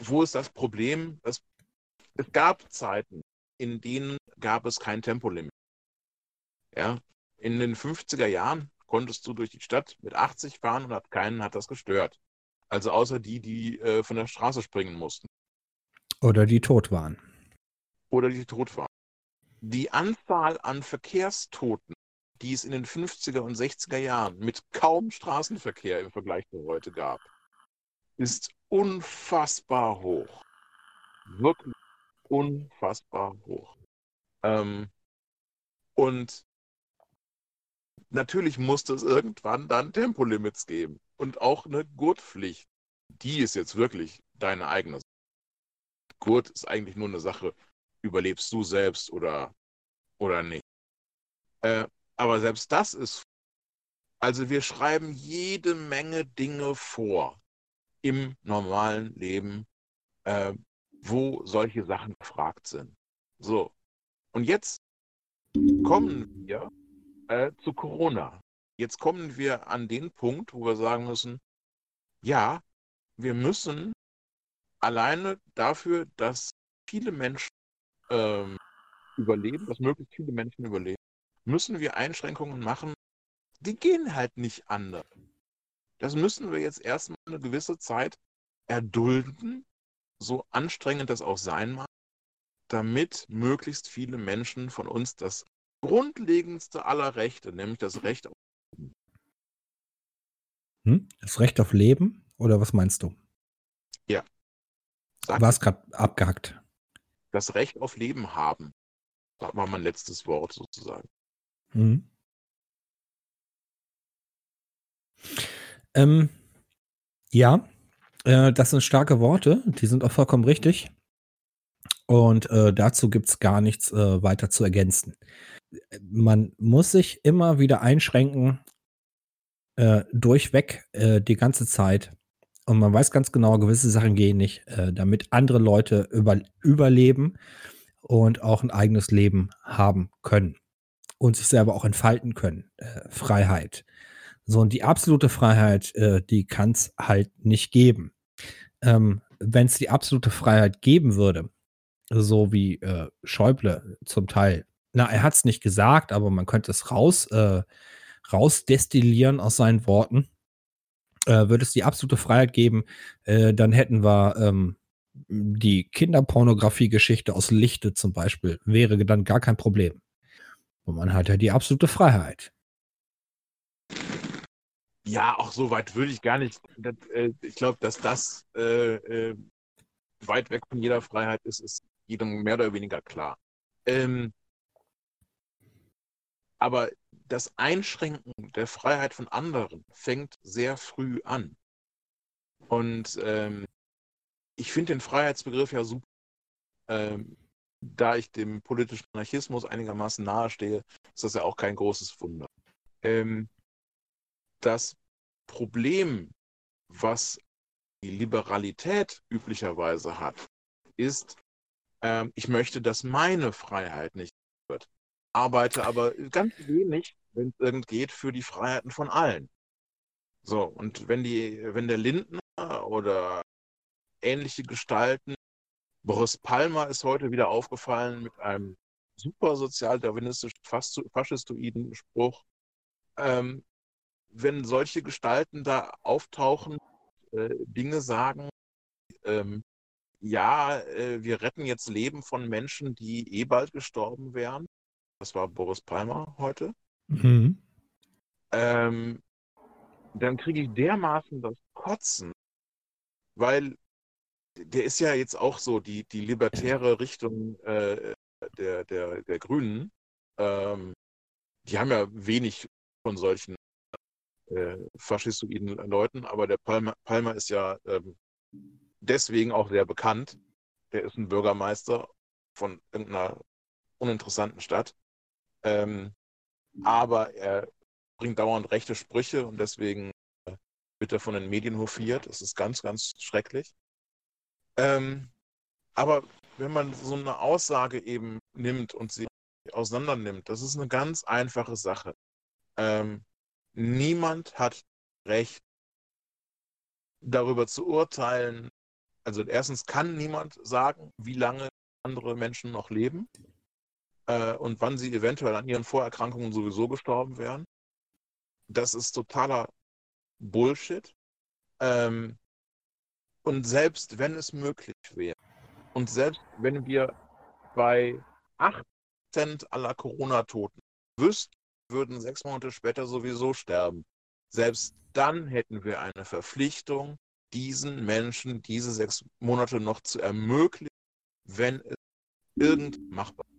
wo ist das Problem? Es, es gab Zeiten, in denen gab es kein Tempolimit. Ja, in den 50er Jahren konntest du durch die Stadt mit 80 fahren und hat keinen hat das gestört. Also außer die, die äh, von der Straße springen mussten. Oder die tot waren. Oder die tot waren. Die Anzahl an Verkehrstoten, die es in den 50er und 60er Jahren mit kaum Straßenverkehr im Vergleich zu heute gab, ist unfassbar hoch. Wirklich unfassbar hoch. Ähm, und natürlich musste es irgendwann dann Tempolimits geben und auch eine Gurtpflicht. Die ist jetzt wirklich deine eigene. Gurt ist eigentlich nur eine Sache, überlebst du selbst oder, oder nicht. Äh, aber selbst das ist. Also wir schreiben jede Menge Dinge vor im normalen Leben, äh, wo solche Sachen gefragt sind. So. Und jetzt kommen wir äh, zu Corona. Jetzt kommen wir an den Punkt, wo wir sagen müssen, ja, wir müssen alleine dafür, dass viele Menschen ähm, überleben, dass möglichst viele Menschen überleben, müssen wir Einschränkungen machen, die gehen halt nicht anders. Das müssen wir jetzt erstmal eine gewisse Zeit erdulden, so anstrengend das auch sein mag, damit möglichst viele Menschen von uns das grundlegendste aller Rechte, nämlich das Recht auf Leben. Hm? Das Recht auf Leben? Oder was meinst du? Ja. Sag War es gerade abgehackt? Das Recht auf Leben haben. Das war mein letztes Wort sozusagen. Hm. Ähm, ja, äh, das sind starke Worte, die sind auch vollkommen richtig. Und äh, dazu gibt es gar nichts äh, weiter zu ergänzen. Man muss sich immer wieder einschränken, äh, durchweg äh, die ganze Zeit. Und man weiß ganz genau, gewisse Sachen gehen nicht, äh, damit andere Leute über, überleben und auch ein eigenes Leben haben können und sich selber auch entfalten können. Freiheit. So, und die absolute Freiheit, äh, die kann es halt nicht geben. Ähm, Wenn es die absolute Freiheit geben würde, so wie äh, Schäuble zum Teil, na, er hat es nicht gesagt, aber man könnte es raus, äh, rausdestillieren aus seinen Worten, äh, würde es die absolute Freiheit geben, äh, dann hätten wir ähm, die Kinderpornografie-Geschichte aus Lichte zum Beispiel, wäre dann gar kein Problem. Und man hat ja die absolute Freiheit. Ja, auch so weit würde ich gar nicht. Das, äh, ich glaube, dass das äh, äh, weit weg von jeder Freiheit ist, ist jedem mehr oder weniger klar. Ähm, aber das Einschränken der Freiheit von anderen fängt sehr früh an. Und ähm, ich finde den Freiheitsbegriff ja super. Ähm, da ich dem politischen Anarchismus einigermaßen nahestehe, ist das ja auch kein großes Wunder. Ähm, das Problem, was die Liberalität üblicherweise hat, ist, ähm, ich möchte, dass meine Freiheit nicht wird. arbeite aber ganz wenig, wenn es irgend geht, für die Freiheiten von allen. So, und wenn die, wenn der Lindner oder ähnliche Gestalten, Boris Palmer ist heute wieder aufgefallen mit einem super sozialdarwinistischen, fast faschistoiden Spruch. Ähm, wenn solche Gestalten da auftauchen, äh, Dinge sagen, ähm, ja, äh, wir retten jetzt Leben von Menschen, die eh bald gestorben wären. Das war Boris Palmer heute. Mhm. Ähm, dann kriege ich dermaßen das Kotzen, weil der ist ja jetzt auch so die, die libertäre Richtung äh, der, der, der Grünen. Ähm, die haben ja wenig von solchen äh, faschistoiden Leuten, aber der Palmer, Palmer ist ja ähm, deswegen auch sehr bekannt. Der ist ein Bürgermeister von irgendeiner uninteressanten Stadt. Ähm, aber er bringt dauernd rechte Sprüche und deswegen äh, wird er von den Medien hofiert. Das ist ganz, ganz schrecklich. Ähm, aber wenn man so eine Aussage eben nimmt und sie auseinander nimmt, das ist eine ganz einfache Sache. Ähm, niemand hat Recht, darüber zu urteilen. Also erstens kann niemand sagen, wie lange andere Menschen noch leben äh, und wann sie eventuell an ihren Vorerkrankungen sowieso gestorben wären. Das ist totaler Bullshit. Ähm, und selbst wenn es möglich wäre, und selbst wenn wir bei 8% aller Corona-Toten wüssten, würden sechs Monate später sowieso sterben, selbst dann hätten wir eine Verpflichtung, diesen Menschen diese sechs Monate noch zu ermöglichen, wenn es irgend machbar ist.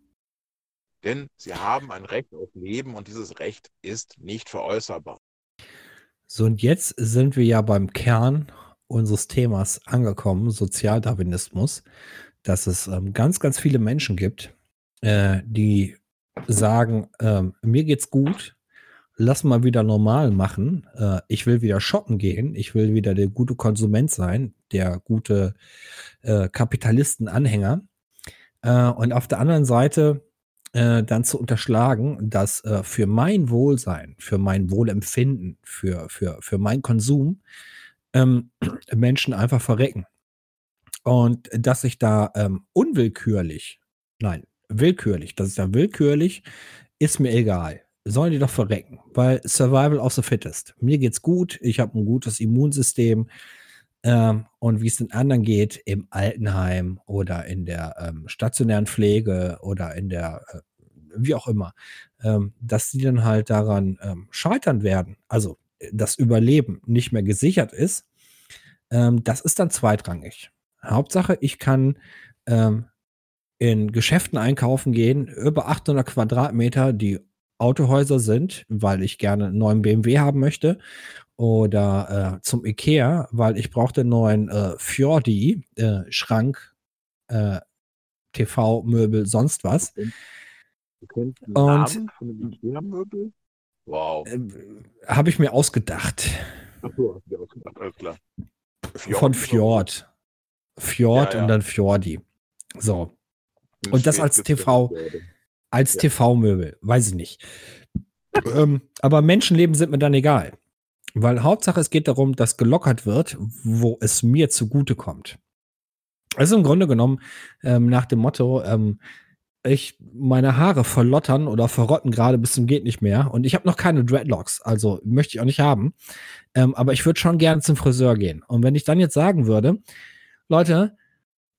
Denn sie haben ein Recht auf Leben und dieses Recht ist nicht veräußerbar. So, und jetzt sind wir ja beim Kern unseres Themas angekommen, Sozialdarwinismus, dass es ähm, ganz, ganz viele Menschen gibt, äh, die sagen, ähm, mir geht's gut, lass mal wieder normal machen, äh, ich will wieder shoppen gehen, ich will wieder der gute Konsument sein, der gute äh, Kapitalistenanhänger. Äh, und auf der anderen Seite äh, dann zu unterschlagen, dass äh, für mein Wohlsein, für mein Wohlempfinden, für, für, für meinen Konsum ähm, <clears throat> Menschen einfach verrecken. Und dass ich da ähm, unwillkürlich, nein, willkürlich, dass ich da willkürlich, ist mir egal. Sollen die doch verrecken, weil Survival of the Fittest. Mir geht's gut, ich habe ein gutes Immunsystem, ähm, und wie es den anderen geht im Altenheim oder in der ähm, stationären Pflege oder in der, äh, wie auch immer, ähm, dass die dann halt daran ähm, scheitern werden. Also das Überleben nicht mehr gesichert ist, ähm, das ist dann zweitrangig. Hauptsache, ich kann ähm, in Geschäften einkaufen gehen, über 800 Quadratmeter, die Autohäuser sind, weil ich gerne einen neuen BMW haben möchte oder äh, zum Ikea, weil ich brauchte einen neuen äh, Fjordi, äh, Schrank, äh, TV-Möbel, sonst was. Den Namen von dem Ikea-Möbel? Wow. Äh, Habe ich mir ausgedacht. Achso, hast du dir ausgedacht, alles klar. Fjord von Fjord. Fjord ja, ja. und dann Fjordi. So. Und das als TV, als ja. TV-Möbel, weiß ich nicht. ähm, aber Menschenleben sind mir dann egal. Weil Hauptsache es geht darum, dass gelockert wird, wo es mir zugute kommt. Also im Grunde genommen ähm, nach dem Motto, ähm, ich meine Haare verlottern oder verrotten gerade bis zum geht nicht mehr und ich habe noch keine Dreadlocks, also möchte ich auch nicht haben. Ähm, aber ich würde schon gerne zum Friseur gehen. Und wenn ich dann jetzt sagen würde, Leute,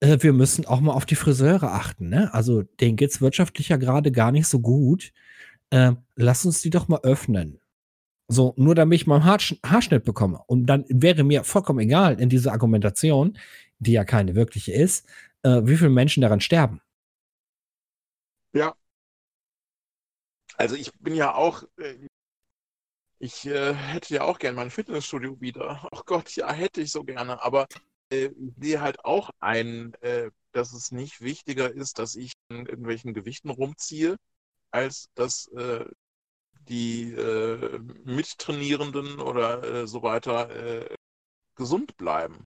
äh, wir müssen auch mal auf die Friseure achten, ne? Also denen geht's wirtschaftlich ja gerade gar nicht so gut. Äh, lass uns die doch mal öffnen. So, nur damit ich mal einen Haarsch Haarschnitt bekomme. Und dann wäre mir vollkommen egal in dieser Argumentation, die ja keine wirkliche ist, äh, wie viele Menschen daran sterben. Ja. Also ich bin ja auch, äh, ich äh, hätte ja auch gerne mein Fitnessstudio wieder. Ach Gott, ja, hätte ich so gerne. Aber äh, ich sehe halt auch ein, äh, dass es nicht wichtiger ist, dass ich in irgendwelchen Gewichten rumziehe, als dass äh, die äh, Mittrainierenden oder äh, so weiter äh, gesund bleiben.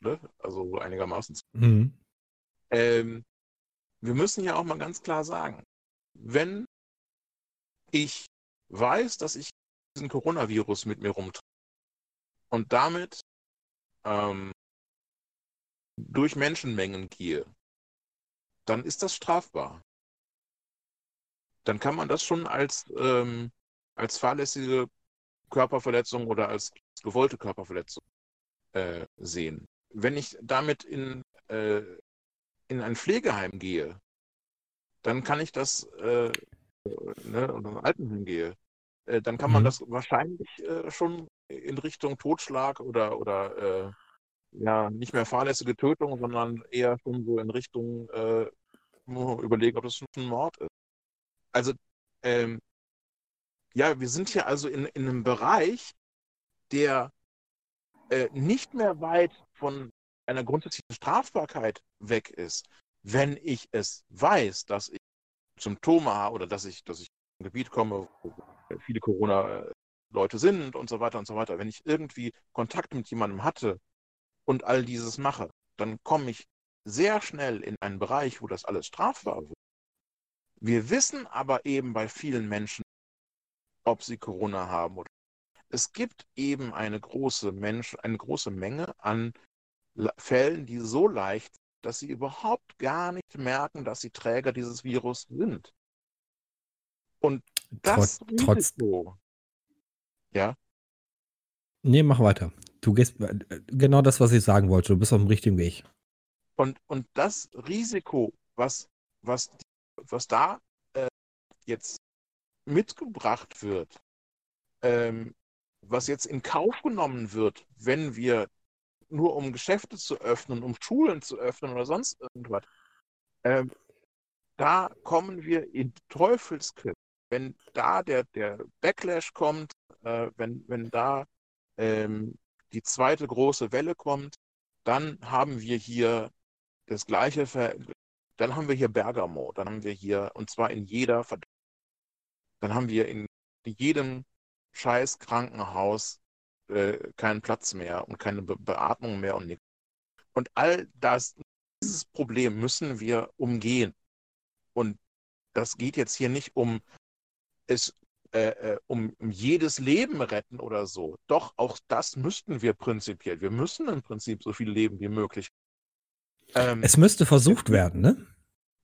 Ne? Also einigermaßen. Mhm. Ähm, wir müssen ja auch mal ganz klar sagen, wenn ich weiß, dass ich diesen Coronavirus mit mir rumtrage und damit ähm, durch Menschenmengen gehe, dann ist das strafbar. Dann kann man das schon als, ähm, als fahrlässige Körperverletzung oder als gewollte Körperverletzung äh, sehen. Wenn ich damit in, äh, in ein Pflegeheim gehe, dann kann ich das, äh, ne, oder ein Altenheim gehe, äh, dann kann man Mhm. das wahrscheinlich äh, schon in Richtung Totschlag oder, oder äh, ja, nicht mehr fahrlässige Tötung, sondern eher schon so in Richtung äh, überlegen, ob das ein Mord ist. Also, ähm, ja, wir sind hier also in, in einem Bereich, der äh, nicht mehr weit von einer grundsätzlichen Strafbarkeit weg ist, wenn ich es weiß, dass ich Symptome habe oder dass ich, dass ich in ein Gebiet komme, wo viele Corona-Leute sind und so weiter und so weiter. Wenn ich irgendwie Kontakt mit jemandem hatte und all dieses mache, dann komme ich sehr schnell in einen Bereich, wo das alles strafbar wird. Wir wissen aber eben bei vielen Menschen, ob sie Corona haben oder es gibt eben eine große Mensch, eine große Menge an Fällen, die so leicht, sind, dass sie überhaupt gar nicht merken, dass sie Träger dieses Virus sind. Und das Trotz, trotz, ja, nee, mach weiter. Du gehst äh, genau das, was ich sagen wollte. Du bist auf dem richtigen Weg. und, und das Risiko, was, was, was da äh, jetzt mitgebracht wird, ähm, was jetzt in Kauf genommen wird, wenn wir nur um Geschäfte zu öffnen, um Schulen zu öffnen oder sonst irgendwas, ähm, da kommen wir in Teufelsgriff. Wenn da der, der Backlash kommt, äh, wenn, wenn da ähm, die zweite große Welle kommt, dann haben wir hier das gleiche, Ver dann haben wir hier Bergamo, dann haben wir hier, und zwar in jeder, Verd dann haben wir in jedem scheiß Krankenhaus äh, keinen Platz mehr und keine Be Beatmung mehr und nichts. Und all das, dieses Problem müssen wir umgehen. Und das geht jetzt hier nicht um es, äh, äh, um, um jedes Leben retten oder so. Doch, auch das müssten wir prinzipiell. Wir müssen im Prinzip so viel leben wie möglich. Ähm, Es müsste versucht werden, ne?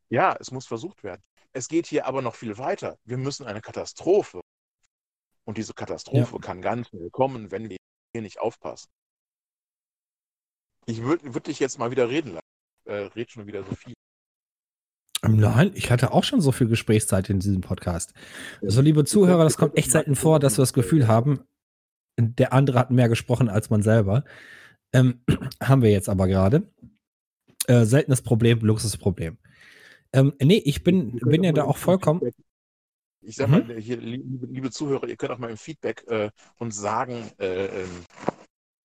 ja, es muss versucht werden. Es geht hier aber noch viel weiter. Wir müssen eine Katastrophe. Und diese Katastrophe kann ganz schnell kommen, wenn wir hier nicht aufpassen. Ich würde würd dich jetzt mal wieder reden lassen. Äh, red schon wieder so viel. Nein, ich hatte auch schon so viel Gesprächszeit in diesem Podcast. Also, liebe Zuhörer, das kommt echt selten vor, dass wir das Gefühl haben, der andere hat mehr gesprochen als man selber. Ähm, <clears throat> haben wir jetzt aber gerade. Äh, seltenes Problem, Luxusproblem. Ähm, nee, ich bin, bin ja da auch vollkommen. Ich sag Mhm. mal, hier, liebe, liebe Zuhörer, ihr könnt auch mal im Feedback äh, uns sagen, äh, ähm,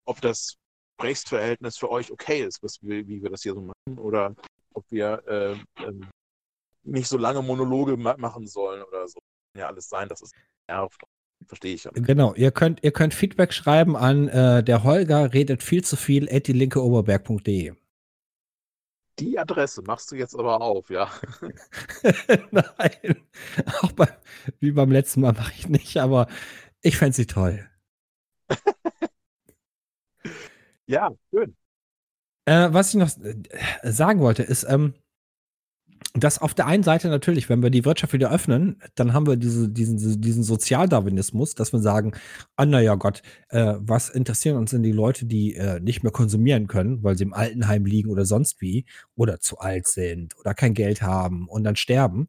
ob das Gesprächsverhältnis für euch okay ist, was wir, wie wir das hier so machen, oder ob wir äh, ähm, nicht so lange Monologe ma machen sollen oder so. Kann ja alles sein, das ist nervt. Verstehe ich ja. Genau, ihr könnt, ihr könnt Feedback schreiben an äh, der Holger redet viel zu viel at die linke Oberberg.de. Die Adresse machst du jetzt aber auf, ja. <laughs> Nein, auch bei, wie beim letzten Mal mache ich nicht, aber ich fände sie toll. <laughs> Ja, schön. Äh, was ich noch äh, sagen wollte, ist, ähm, dass auf der einen Seite natürlich, wenn wir die Wirtschaft wieder öffnen, dann haben wir diese, diesen, diesen Sozialdarwinismus, dass wir sagen, ah, naja Gott, äh, was interessieren uns denn die Leute, die äh, nicht mehr konsumieren können, weil sie im Altenheim liegen oder sonst wie, oder zu alt sind oder kein Geld haben und dann sterben.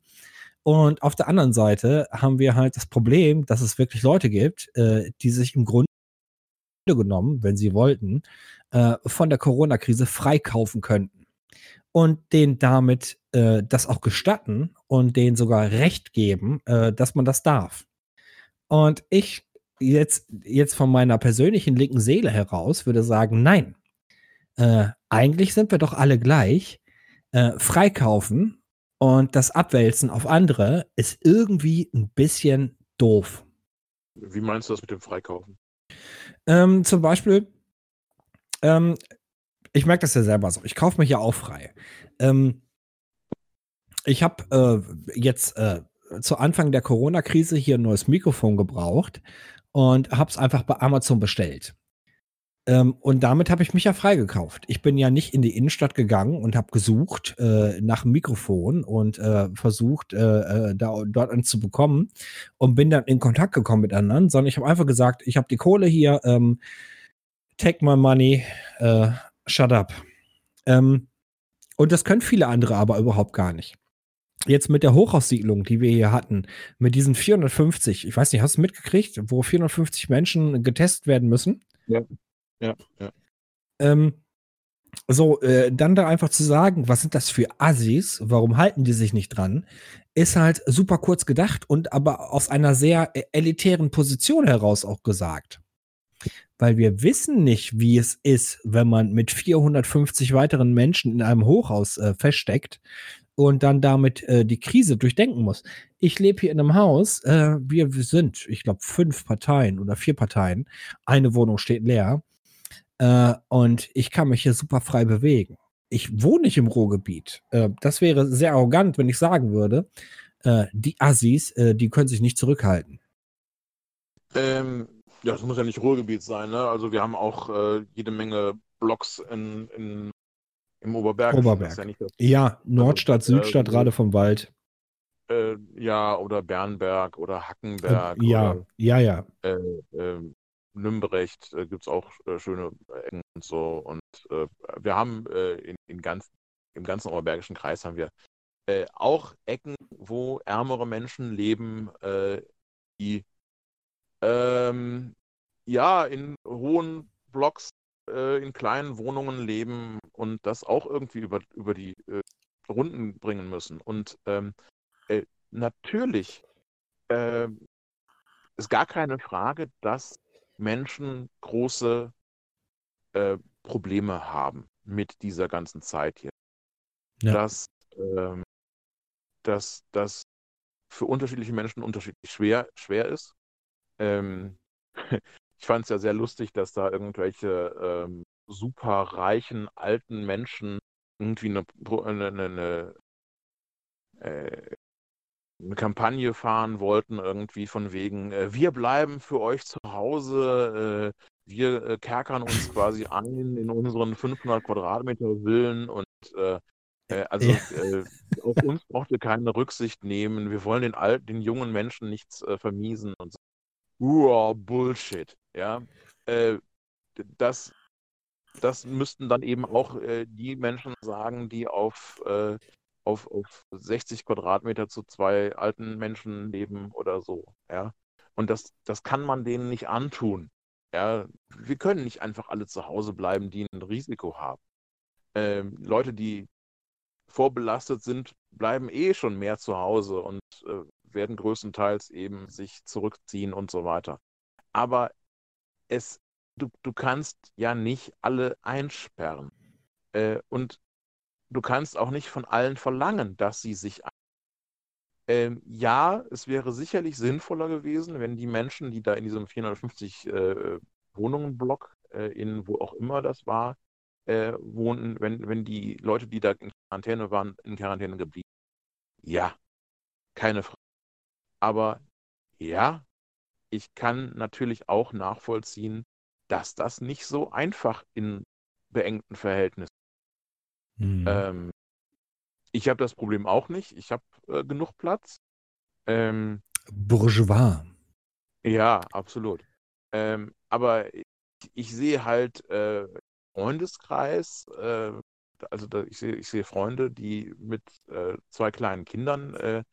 Und auf der anderen Seite haben wir halt das Problem, dass es wirklich Leute gibt, äh, die sich im Grunde genommen, wenn sie wollten, äh, von der Corona-Krise freikaufen könnten und denen damit äh, das auch gestatten und denen sogar Recht geben, äh, dass man das darf. Und ich jetzt, jetzt von meiner persönlichen linken Seele heraus würde sagen, nein, äh, eigentlich sind wir doch alle gleich. Äh, freikaufen und das Abwälzen auf andere ist irgendwie ein bisschen doof. Wie meinst du das mit dem Freikaufen? Ähm, zum Beispiel, ähm, ich merke das ja selber so. Ich kaufe mich ja auch frei. Ähm, ich habe äh, jetzt äh, zu Anfang der Corona-Krise hier ein neues Mikrofon gebraucht und habe es einfach bei Amazon bestellt. Ähm, und damit habe ich mich ja freigekauft. Ich bin ja nicht in die Innenstadt gegangen und habe gesucht äh, nach einem Mikrofon und äh, versucht, äh, äh da, dort eins zu bekommen und bin dann in Kontakt gekommen mit anderen, sondern ich habe einfach gesagt, ich habe die Kohle hier, ähm, take my money, äh, shut up. Ähm, und das können viele andere aber überhaupt gar nicht. Jetzt mit der Hochhaussiedlung, die wir hier hatten, mit diesen 450, ich weiß nicht, hast du mitgekriegt, wo 450 Menschen getestet werden müssen? Ja. Ja, ja. Ähm, so, äh, dann da einfach zu sagen, was sind das für Assis, warum halten die sich nicht dran, ist halt super kurz gedacht und aber aus einer sehr äh, elitären Position heraus auch gesagt. Weil wir wissen nicht, wie es ist, wenn man mit 450 weiteren Menschen in einem Hochhaus äh, feststeckt und dann damit äh, die Krise durchdenken muss. Ich lebe hier in einem Haus, äh, wir, wir sind, ich glaube, fünf Parteien oder vier Parteien. Eine Wohnung steht leer. Äh, und ich kann mich hier super frei bewegen. Ich wohne nicht im Ruhrgebiet. Äh, das wäre sehr arrogant, wenn ich sagen würde, äh, die Assis, die können sich nicht zurückhalten. Ähm, ja, das muss ja nicht Ruhrgebiet sein. Ne? Also wir haben auch äh, jede Menge Blocks in, in, im Oberberg. Oberberg. Ja, das, ja, Nordstadt, also, Südstadt, äh, Rade vom Wald. ja, oder Bernberg oder Hackenberg. ja, oder, ja, ja. Nümbrecht äh, gibt es auch äh, schöne Ecken und so. Und äh, wir haben äh, in, in ganz, im ganzen Oberbergischen Kreis haben wir äh, auch Ecken, wo ärmere Menschen leben, äh, die ähm, ja in hohen Blocks, in kleinen Wohnungen leben und das auch irgendwie über, über die Runden bringen müssen. Und ähm, natürlich ähm, ist gar keine Frage, dass Menschen große äh, Probleme haben mit dieser ganzen Zeit hier. Ja. Dass, ähm, dass das für unterschiedliche Menschen unterschiedlich schwer, schwer ist. Ähm, <laughs> ich fand es ja sehr lustig, dass da irgendwelche ähm, super reichen alten Menschen irgendwie eine, eine, eine, eine äh, eine Kampagne fahren wollten, irgendwie von wegen, äh, wir bleiben für euch zu Hause, äh, wir äh, kerkern uns <laughs> quasi ein in unseren 500 Quadratmeter Villen und äh, äh, also äh, auf uns braucht ihr keine Rücksicht nehmen, wir wollen den alten, den jungen Menschen nichts vermiesen und so. Uah, Bullshit, ja. das, das müssten dann eben auch die Menschen sagen, die auf auf, auf 60 Quadratmeter zu zwei alten Menschen leben oder so. Ja? Und das, das kann man denen nicht antun. Ja? Wir können nicht einfach alle zu Hause bleiben, die ein Risiko haben. Ähm, Leute, die vorbelastet sind, bleiben eh schon mehr zu Hause und äh, werden größtenteils eben sich zurückziehen und so weiter. Aber es, du, du kannst ja nicht alle einsperren. Äh, und du kannst auch nicht von allen verlangen, dass sie sich. Ähm, ja, es wäre sicherlich sinnvoller gewesen, wenn die Menschen, die da in diesem 450 äh, Wohnungen-Block, äh, in wo auch immer das war, äh, wohnten, wenn, wenn die Leute, die da in Quarantäne waren, in Quarantäne geblieben. Ja, keine Frage. Aber ja, ich kann natürlich auch nachvollziehen, dass das nicht so einfach in beengten Verhältnissen Mhm. Ähm, ich habe das Problem auch nicht. Ich habe äh, genug Platz. Ähm, Bourgeois. Ja, absolut. Ähm, aber ich, ich, sehe halt äh, Freundeskreis, äh, also da, ich sehe ich seh Freunde, die mit äh, zwei kleinen Kindern äh,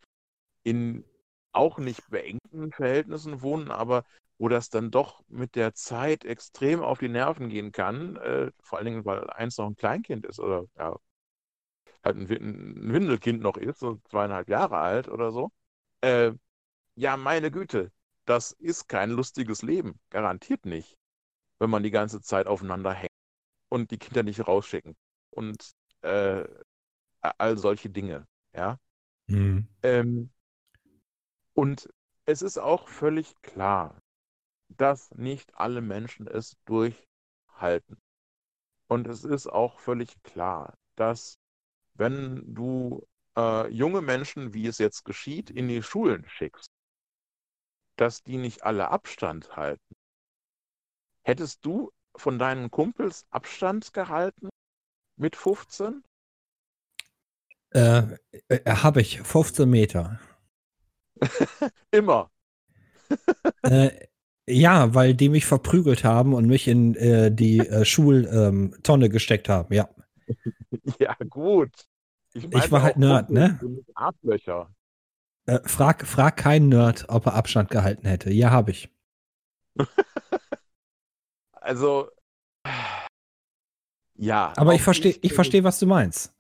in auch nicht beengten Verhältnissen wohnen, aber wo das dann doch mit der Zeit extrem auf die Nerven gehen kann, äh, vor allen Dingen, weil eins noch ein Kleinkind ist oder ja, halt ein, ein Windelkind noch ist, so zweieinhalb Jahre alt oder so. Äh, ja, meine Güte, das ist kein lustiges Leben, garantiert nicht, wenn man die ganze Zeit aufeinander hängt und die Kinder nicht rausschicken und äh, all solche Dinge, ja. Mhm. Ähm, und es ist auch völlig klar, dass nicht alle Menschen es durchhalten. Und es ist auch völlig klar, dass wenn du äh, junge Menschen, wie es jetzt geschieht, in die Schulen schickst, dass die nicht alle Abstand halten. Hättest du von deinen Kumpels Abstand gehalten mit 15? Äh, äh, Habe ich 15 Meter. <laughs> Immer. äh, ja, weil die mich verprügelt haben und mich in äh, die äh, <laughs> Schultonne ähm, gesteckt haben, ja. <laughs> ja, gut. Ich, ich war halt Nerd, ne? Arschlöcher. Äh, frag, frag keinen Nerd, ob er Abstand gehalten hätte. Ja, habe ich. also, ja. Aber ich verstehe, ich verstehe, was du meinst.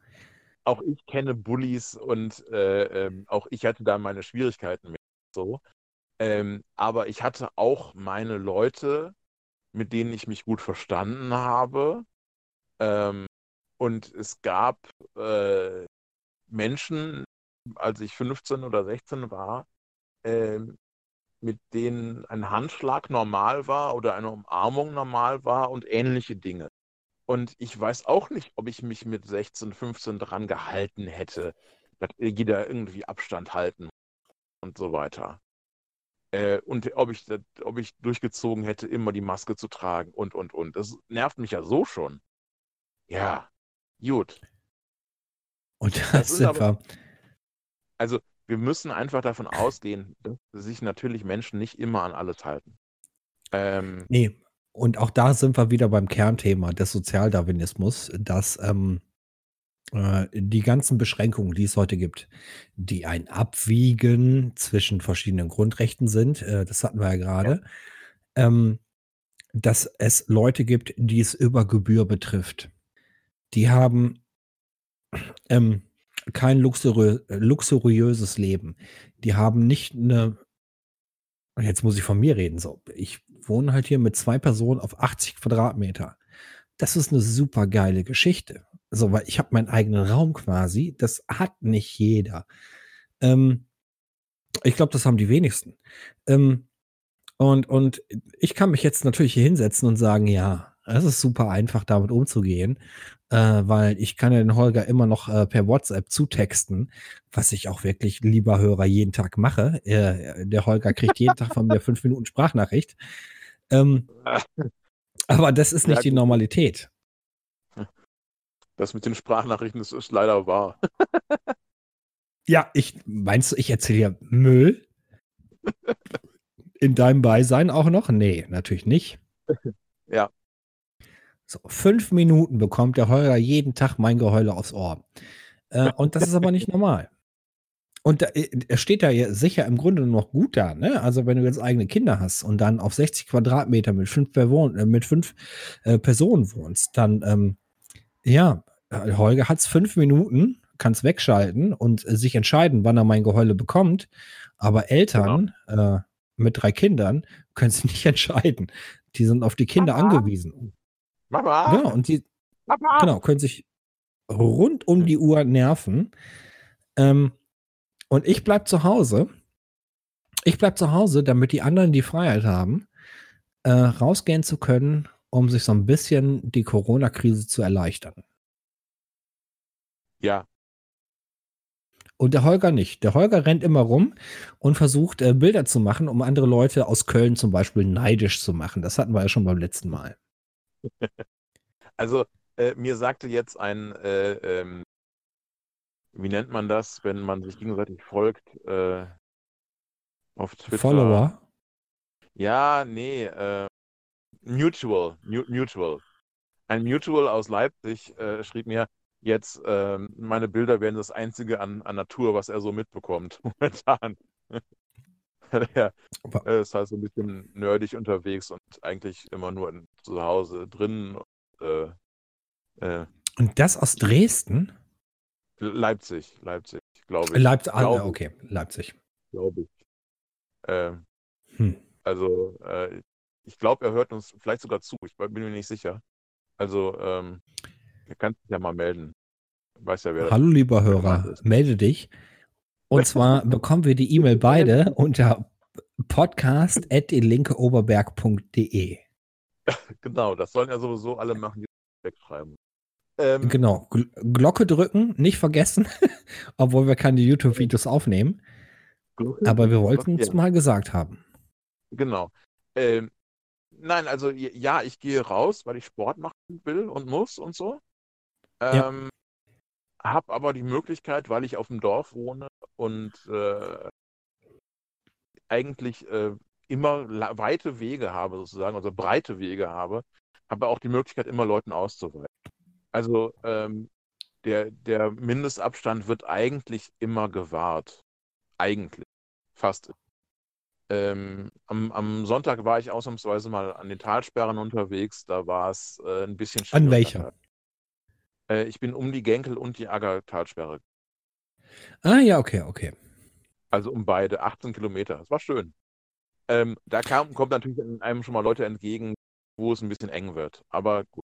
Auch ich kenne Bullies und äh, ähm, auch ich hatte da meine Schwierigkeiten mit. So. Ähm, aber ich hatte auch meine Leute, mit denen ich mich gut verstanden habe. Ähm, und es gab äh, Menschen, als ich 15 oder 16 war, äh, mit denen ein Handschlag normal war oder eine Umarmung normal war und ähnliche Dinge. Und ich weiß auch nicht, ob ich mich mit 16, 15 dran gehalten hätte, dass jeder irgendwie Abstand halten und so weiter. Äh, und ob ich, ob ich durchgezogen hätte, immer die Maske zu tragen und, und, und. Das nervt mich ja so schon. Ja, gut. Und das, das sind aber. Also, wir müssen einfach davon ausgehen, dass sich natürlich Menschen nicht immer an alles halten. Ähm, nee, und auch da sind wir wieder beim Kernthema des Sozialdarwinismus, dass ähm, äh, die ganzen Beschränkungen, die es heute gibt, die ein Abwiegen zwischen verschiedenen Grundrechten sind, äh, das hatten wir ja gerade, ja. ähm, dass es Leute gibt, die es über Gebühr betrifft. Die haben ähm, kein luxuriö luxuriöses Leben. Die haben nicht eine jetzt muss ich von mir reden, so. Ich wohne halt hier mit zwei Personen auf 80 Quadratmeter. Das ist eine super geile Geschichte. So, weil ich habe meinen eigenen Raum quasi. Das hat nicht jeder. Ähm, ich glaube, das haben die wenigsten. Ähm, und, und ich kann mich jetzt natürlich hier hinsetzen und sagen, ja, es ist super einfach, damit umzugehen, äh, weil ich kann ja den Holger immer noch äh, per WhatsApp zutexten, was ich auch wirklich, lieber Hörer, jeden Tag mache. Äh, der Holger kriegt jeden Tag von mir fünf Minuten Sprachnachricht. Ähm, <laughs> aber das ist nicht die Normalität. Das mit den Sprachnachrichten das ist leider wahr. <laughs> ja, ich meinst du, ich erzähle ja Müll? <laughs> In deinem Beisein auch noch? Nee, natürlich nicht. Ja. So, fünf Minuten bekommt der Holger jeden Tag mein Geheule aufs Ohr. Äh, und das ist aber nicht normal. Und äh, er steht da ja sicher im Grunde noch gut da, ne? Also wenn du jetzt eigene Kinder hast und dann auf 60 Quadratmeter mit fünf, äh, mit fünf äh, Personen wohnst, dann ähm, ja, äh, Holger hat es fünf Minuten, kann es wegschalten und äh, sich entscheiden, wann er mein Geheule bekommt. Aber Eltern genau. äh, mit drei Kindern können es nicht <laughs> entscheiden. Die sind auf die Kinder Mama. angewiesen. Mama. Genau, und die Mama. genau, können sich rund um die Uhr nerven. Ähm, und ich bleib zu Hause. Ich bleib zu Hause, damit die anderen die Freiheit haben, äh, rausgehen zu können, um sich so ein bisschen die Corona-Krise zu erleichtern. Ja. Und der Holger nicht. Der Holger rennt immer rum und versucht, äh, Bilder zu machen, um andere Leute aus Köln zum Beispiel neidisch zu machen. Das hatten wir ja schon beim letzten Mal. <laughs> Also, äh, mir sagte jetzt ein äh, ähm, wie nennt man das, wenn man sich gegenseitig folgt äh, auf Twitter? Follower? Ja, nee, äh, Mutual, Mutual. Ein Mutual aus Leipzig äh, schrieb mir, jetzt äh, meine Bilder wären das einzige an, an Natur, was er so mitbekommt <laughs> momentan. <laughs> er ist halt so ein bisschen nerdig unterwegs und eigentlich immer nur in, zu Hause drin. Und, äh, äh, und das aus Dresden? Leipzig, Leipzig, glaube ich. Leipzig, ah, glaube, okay, Leipzig. Glaube ich. Ähm, hm. Also, äh, ich glaube, er hört uns vielleicht sogar zu. Ich bin mir nicht sicher. Also, ähm, er kann sich ja mal melden. Weiß ja, wer Hallo, lieber Hörer, melde dich. Und <laughs> zwar bekommen wir die E-Mail beide unter podcast.linkeoberberg.de. <laughs> Genau, das sollen ja sowieso alle machen, die wegschreiben. Ähm, Genau, Gl Glocke drücken, nicht vergessen, <laughs> obwohl wir keine YouTube-Videos aufnehmen. Glocke? Aber wir wollten es Ja. mal gesagt haben. Genau. Ähm, nein, also ja, ich gehe raus, weil ich Sport machen will und muss und so. Ja. Ähm, Hab aber die Möglichkeit, weil ich auf dem Dorf wohne und äh, eigentlich äh, immer weite Wege habe, sozusagen, also breite Wege habe, habe auch die Möglichkeit, immer Leuten auszuweichen. Also ähm, der, der Mindestabstand wird eigentlich immer gewahrt. Eigentlich. Fast. Ähm, am, am Sonntag war ich ausnahmsweise mal an den Talsperren unterwegs. Da war es äh, ein bisschen An schwieriger. welcher? Äh, ich bin um die Genkel und die Agger-Talsperre. Ah ja, okay, okay. Also um beide. 18 Kilometer. Das war schön. Ähm, da kam, kommt natürlich einem schon mal Leute entgegen, wo es ein bisschen eng wird. Aber gut.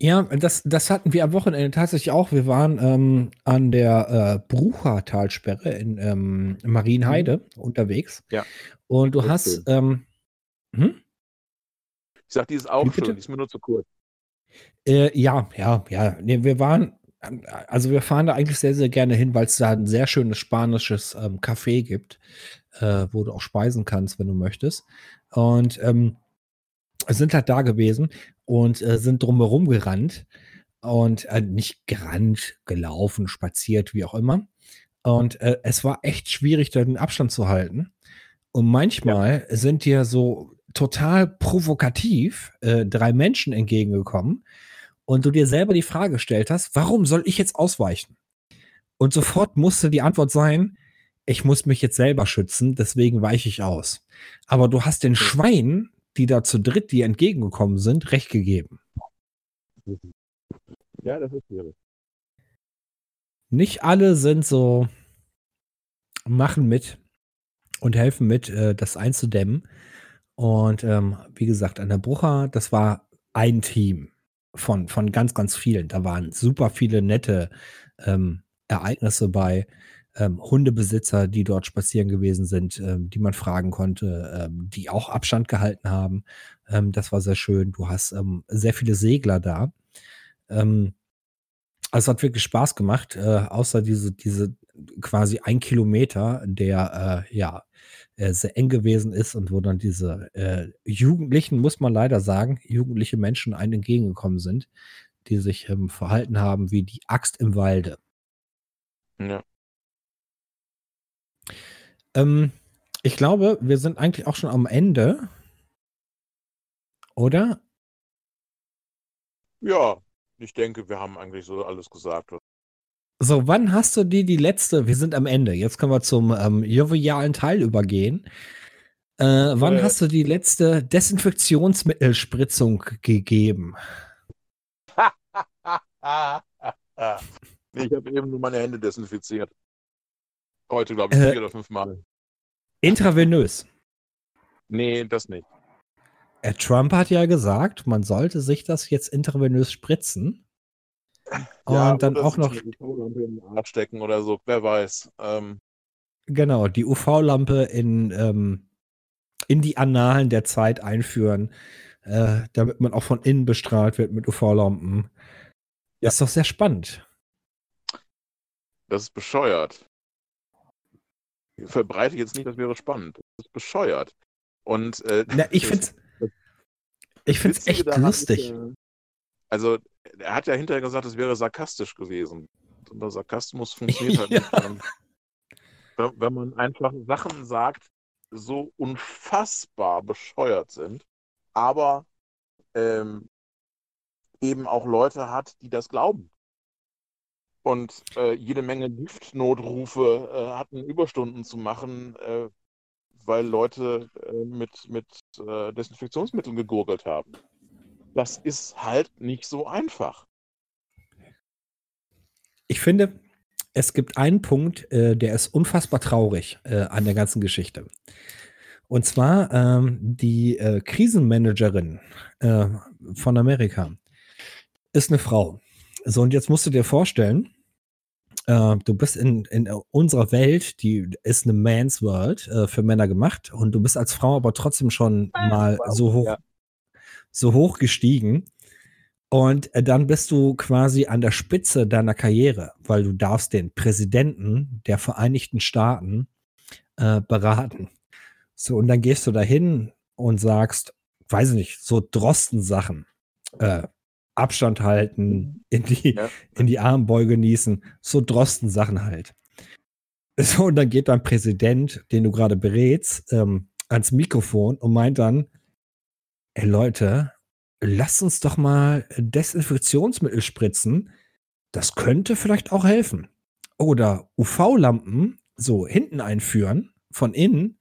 Ja, das, das hatten wir am Wochenende tatsächlich auch. Wir waren ähm, an der äh, Brucher-Talsperre in ähm, Marienheide unterwegs. Ja. Und du Das hast, ähm, hm? Ich sag, die ist auch Wie schön. Die ist mir nur zu kurz. Äh, ja, ja, ja. Nee, wir waren, also wir fahren da eigentlich sehr, sehr gerne hin, weil es da ein sehr schönes spanisches ähm, Café gibt, äh, wo du auch speisen kannst, wenn du möchtest. Und ähm, sind halt da gewesen und äh, sind drumherum gerannt und äh, nicht gerannt, gelaufen, spaziert, wie auch immer. Und äh, es war echt schwierig, da den Abstand zu halten. Und manchmal sind dir so total provokativ äh, drei Menschen entgegengekommen und du dir selber die Frage gestellt hast, warum soll ich jetzt ausweichen? Und sofort musste die Antwort sein, ich muss mich jetzt selber schützen, deswegen weiche ich aus. Aber du hast den Schweinen, die da zu dritt dir entgegengekommen sind, recht gegeben. Ja, das ist schwierig. Nicht alle sind so, machen mit und helfen mit, äh, das einzudämmen. Und ähm, wie gesagt, an der Brucher, das war ein Team von, von ganz, ganz vielen. Da waren super viele nette ähm, Ereignisse bei. Ähm, Hundebesitzer, die dort spazieren gewesen sind, ähm, die man fragen konnte, ähm, die auch Abstand gehalten haben. Ähm, das war sehr schön. Du hast ähm, sehr viele Segler da. Also es hat wirklich Spaß gemacht, äh, außer diese, diese quasi ein Kilometer, der äh, ja äh, sehr eng gewesen ist und wo dann diese äh, Jugendlichen, muss man leider sagen, jugendliche Menschen einem entgegengekommen sind, die sich verhalten haben wie die Axt im Walde. Ja. Ähm, ich glaube, wir sind eigentlich auch schon am Ende. Oder? Ja, ich denke, wir haben eigentlich so alles gesagt. So, wann hast du dir die letzte, wir sind am Ende, jetzt können wir zum ähm, jovialen Teil übergehen. Äh, wann Äh. hast du die letzte Desinfektionsmittelspritzung gegeben? <laughs> ich habe eben nur meine Hände desinfiziert. Heute, glaube ich, Äh. vier oder fünf Mal. Intravenös. Nee, das nicht. Äh, Trump hat ja gesagt, man sollte sich das jetzt intravenös spritzen. Und dann auch noch, stecken oder so, wer weiß. Ähm, genau, die UV-Lampe in, ähm, in die Annalen der Zeit einführen, äh, damit man auch von innen bestrahlt wird mit UV-Lampen. Ja. Ist doch sehr spannend. das ist bescheuert. Verbreite jetzt nicht, das wäre spannend. Das ist bescheuert. Und äh, Na, ich find's, das ich find's echt lustig. Ist, also, er hat ja hinterher gesagt, es wäre sarkastisch gewesen. Und der Sarkasmus funktioniert <laughs> halt Ja. nicht. Wenn, wenn- wenn man einfach Sachen sagt, so unfassbar bescheuert sind, aber ähm, eben auch Leute hat, die das glauben. Und äh, jede Menge Giftnotrufe äh, hatten, Überstunden zu machen, äh, weil Leute äh, mit, mit äh, Desinfektionsmitteln gegurgelt haben. Das ist halt nicht so einfach. Ich finde, es gibt einen Punkt, äh, der ist unfassbar traurig an der ganzen Geschichte. Und zwar ähm, die Krisenmanagerin von Amerika ist eine Frau. So, und jetzt musst du dir vorstellen, äh, du bist in, in unserer Welt, die ist eine Man's World äh, für Männer gemacht und du bist als Frau aber trotzdem schon mal so hoch, ja. so hoch gestiegen. Und äh, dann bist du quasi an der Spitze deiner Karriere, weil du darfst den Präsidenten der Vereinigten Staaten äh, beraten. So, und dann gehst du dahin und sagst, weiß ich nicht, so Drosten-Sachen. Äh, Abstand halten, in die, ja. in die Armbeuge genießen, so Drosten-Sachen halt. <laughs> So, und dann geht dein Präsident, den du gerade berätst, ähm, ans Mikrofon und meint dann, ey Leute, lasst uns doch mal Desinfektionsmittel spritzen. Das könnte vielleicht auch helfen. Oder UV-Lampen so hinten einführen, von innen.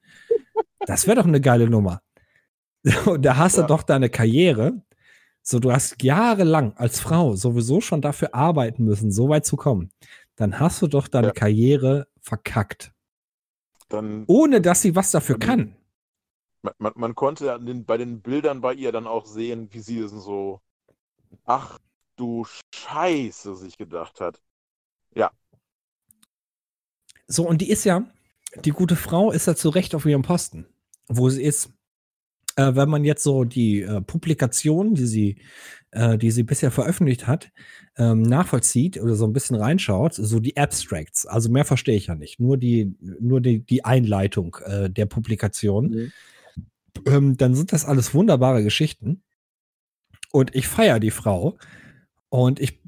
Das wäre doch eine geile Nummer. <laughs> Und da hast ja. du doch deine Karriere. So, du hast jahrelang als Frau sowieso schon dafür arbeiten müssen, so weit zu kommen. Dann hast du doch deine ja. Karriere verkackt. Dann, Ohne dass sie was dafür kann. Man, man, man konnte den, bei den Bildern bei ihr dann auch sehen, wie sie so, ach du Scheiße, sich gedacht hat. Ja. So, und die ist ja, die gute Frau ist ja zu Recht auf ihrem Posten, wo sie ist. Äh, wenn man jetzt so die äh, Publikationen, die sie, äh, die sie bisher veröffentlicht hat, ähm, nachvollzieht oder so ein bisschen reinschaut, so die Abstracts, also mehr verstehe ich ja nicht, nur die, nur die, die Einleitung äh, der Publikation. Mhm ähm, dann sind das alles wunderbare Geschichten. Und ich feiere die Frau. Und ich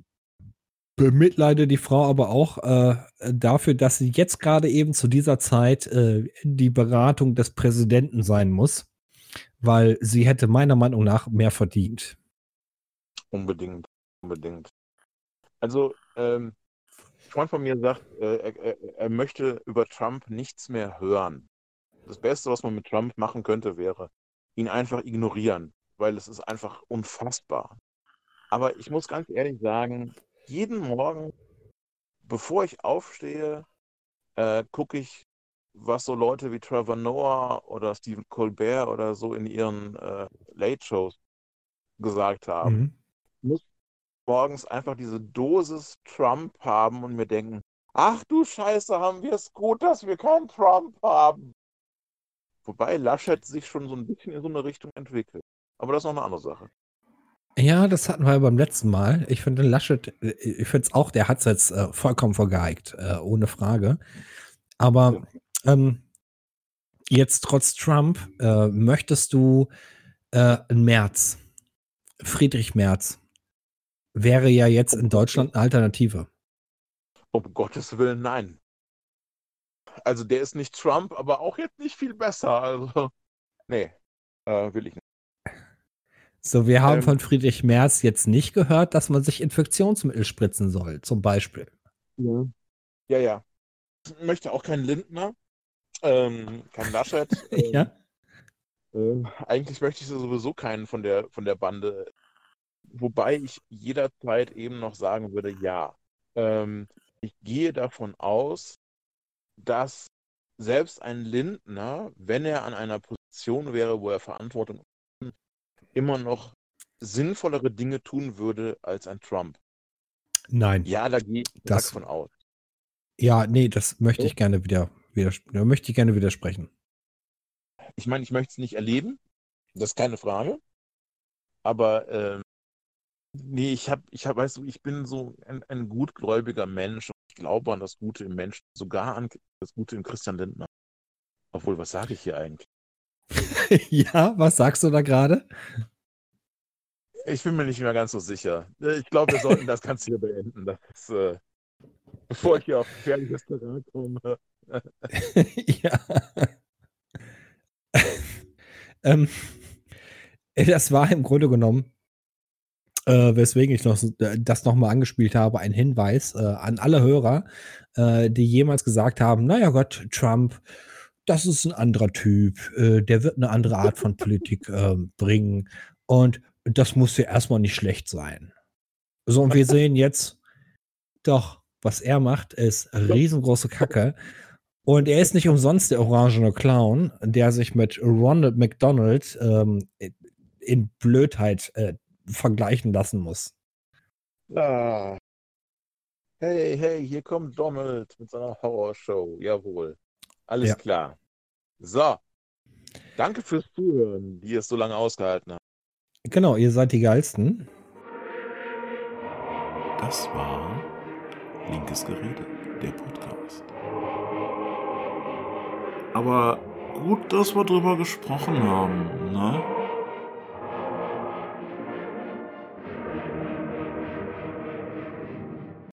bemitleide die Frau aber auch äh, dafür, dass sie jetzt gerade eben zu dieser Zeit äh, die Beratung des Präsidenten sein muss, weil sie hätte meiner Meinung nach mehr verdient. Unbedingt, unbedingt. Also, ähm, ein Freund von mir sagt, äh, er, er, möchte über Trump nichts mehr hören das Beste, was man mit Trump machen könnte, wäre, ihn einfach ignorieren, weil es ist einfach unfassbar. Aber ich muss ganz ehrlich sagen, jeden Morgen, bevor ich aufstehe, äh, gucke ich, was so Leute wie Trevor Noah oder Stephen Colbert oder so in ihren äh, Late-Shows gesagt haben. Mhm. Ich muss morgens einfach diese Dosis Trump haben und mir denken, ach du Scheiße, haben wir es gut, dass wir keinen Trump haben. Wobei Laschet sich schon so ein bisschen in so eine Richtung entwickelt. Aber das ist noch eine andere Sache. Ja, das hatten wir ja beim letzten Mal. Ich finde Laschet, äh, ich finde es auch, der hat es jetzt äh, vollkommen vergeigt, äh, ohne Frage. Aber ja. Ähm, jetzt trotz Trump, äh, möchtest du äh, Merz, Friedrich Merz, wäre ja jetzt in Deutschland eine Alternative. Um Gottes Willen, nein also der ist nicht Trump, aber auch jetzt nicht viel besser. Also, nee, äh, will ich nicht. So, wir haben ähm, von Friedrich Merz jetzt nicht gehört, dass man sich Infektionsmittel spritzen soll, zum Beispiel. Ja, ja. ja. Ich möchte auch keinen Lindner, ähm, keinen Laschet. <laughs> Ähm, ja. Äh, eigentlich möchte ich sowieso keinen von der, von der Bande. Wobei ich jederzeit eben noch sagen würde, ja. Ähm, ich gehe davon aus, dass selbst ein Lindner, wenn er an einer Position wäre, wo er Verantwortung immer noch sinnvollere Dinge tun würde als ein Trump. Nein. Ja, da gehe ich davon aus. Ja, nee, das möchte ich gerne wieder, wieder möchte ich gerne widersprechen. Ich meine, ich möchte es nicht erleben, das ist keine Frage. Aber ähm, nee, ich habe, ich habe, weißt du, ich bin so ein, ein gutgläubiger Mensch glaube an das Gute im Menschen, sogar an das Gute im Christian Lindner. Obwohl, was sage ich hier eigentlich? <laughs> ja, was sagst du da gerade? Ich bin mir nicht mehr ganz so sicher. Ich glaube, wir sollten das Ganze hier beenden. Das ist, äh, <laughs> bevor ich hier auf gefährliches Terrain komme. <laughs> ja. ähm, das war im Grunde genommen äh, weswegen ich noch, äh, das nochmal angespielt habe, ein Hinweis äh, an alle Hörer, äh, die jemals gesagt haben, naja Gott, Trump, das ist ein anderer Typ, äh, der wird eine andere Art von Politik bringen und das muss ja erstmal nicht schlecht sein. So, und wir sehen jetzt, doch, was er macht, ist riesengroße Kacke. Und er ist nicht umsonst der orangene Clown, der sich mit Ronald McDonald ähm, in Blödheit äh, vergleichen lassen muss. Ah. Hey, hey, hier kommt Donald mit seiner Horrorshow. Jawohl. Alles ja. klar. So. Danke fürs Zuhören, die es so lange ausgehalten haben. Genau, ihr seid die geilsten. Das war Linkes Gerede, der Podcast. Aber gut, dass wir drüber gesprochen haben, ne?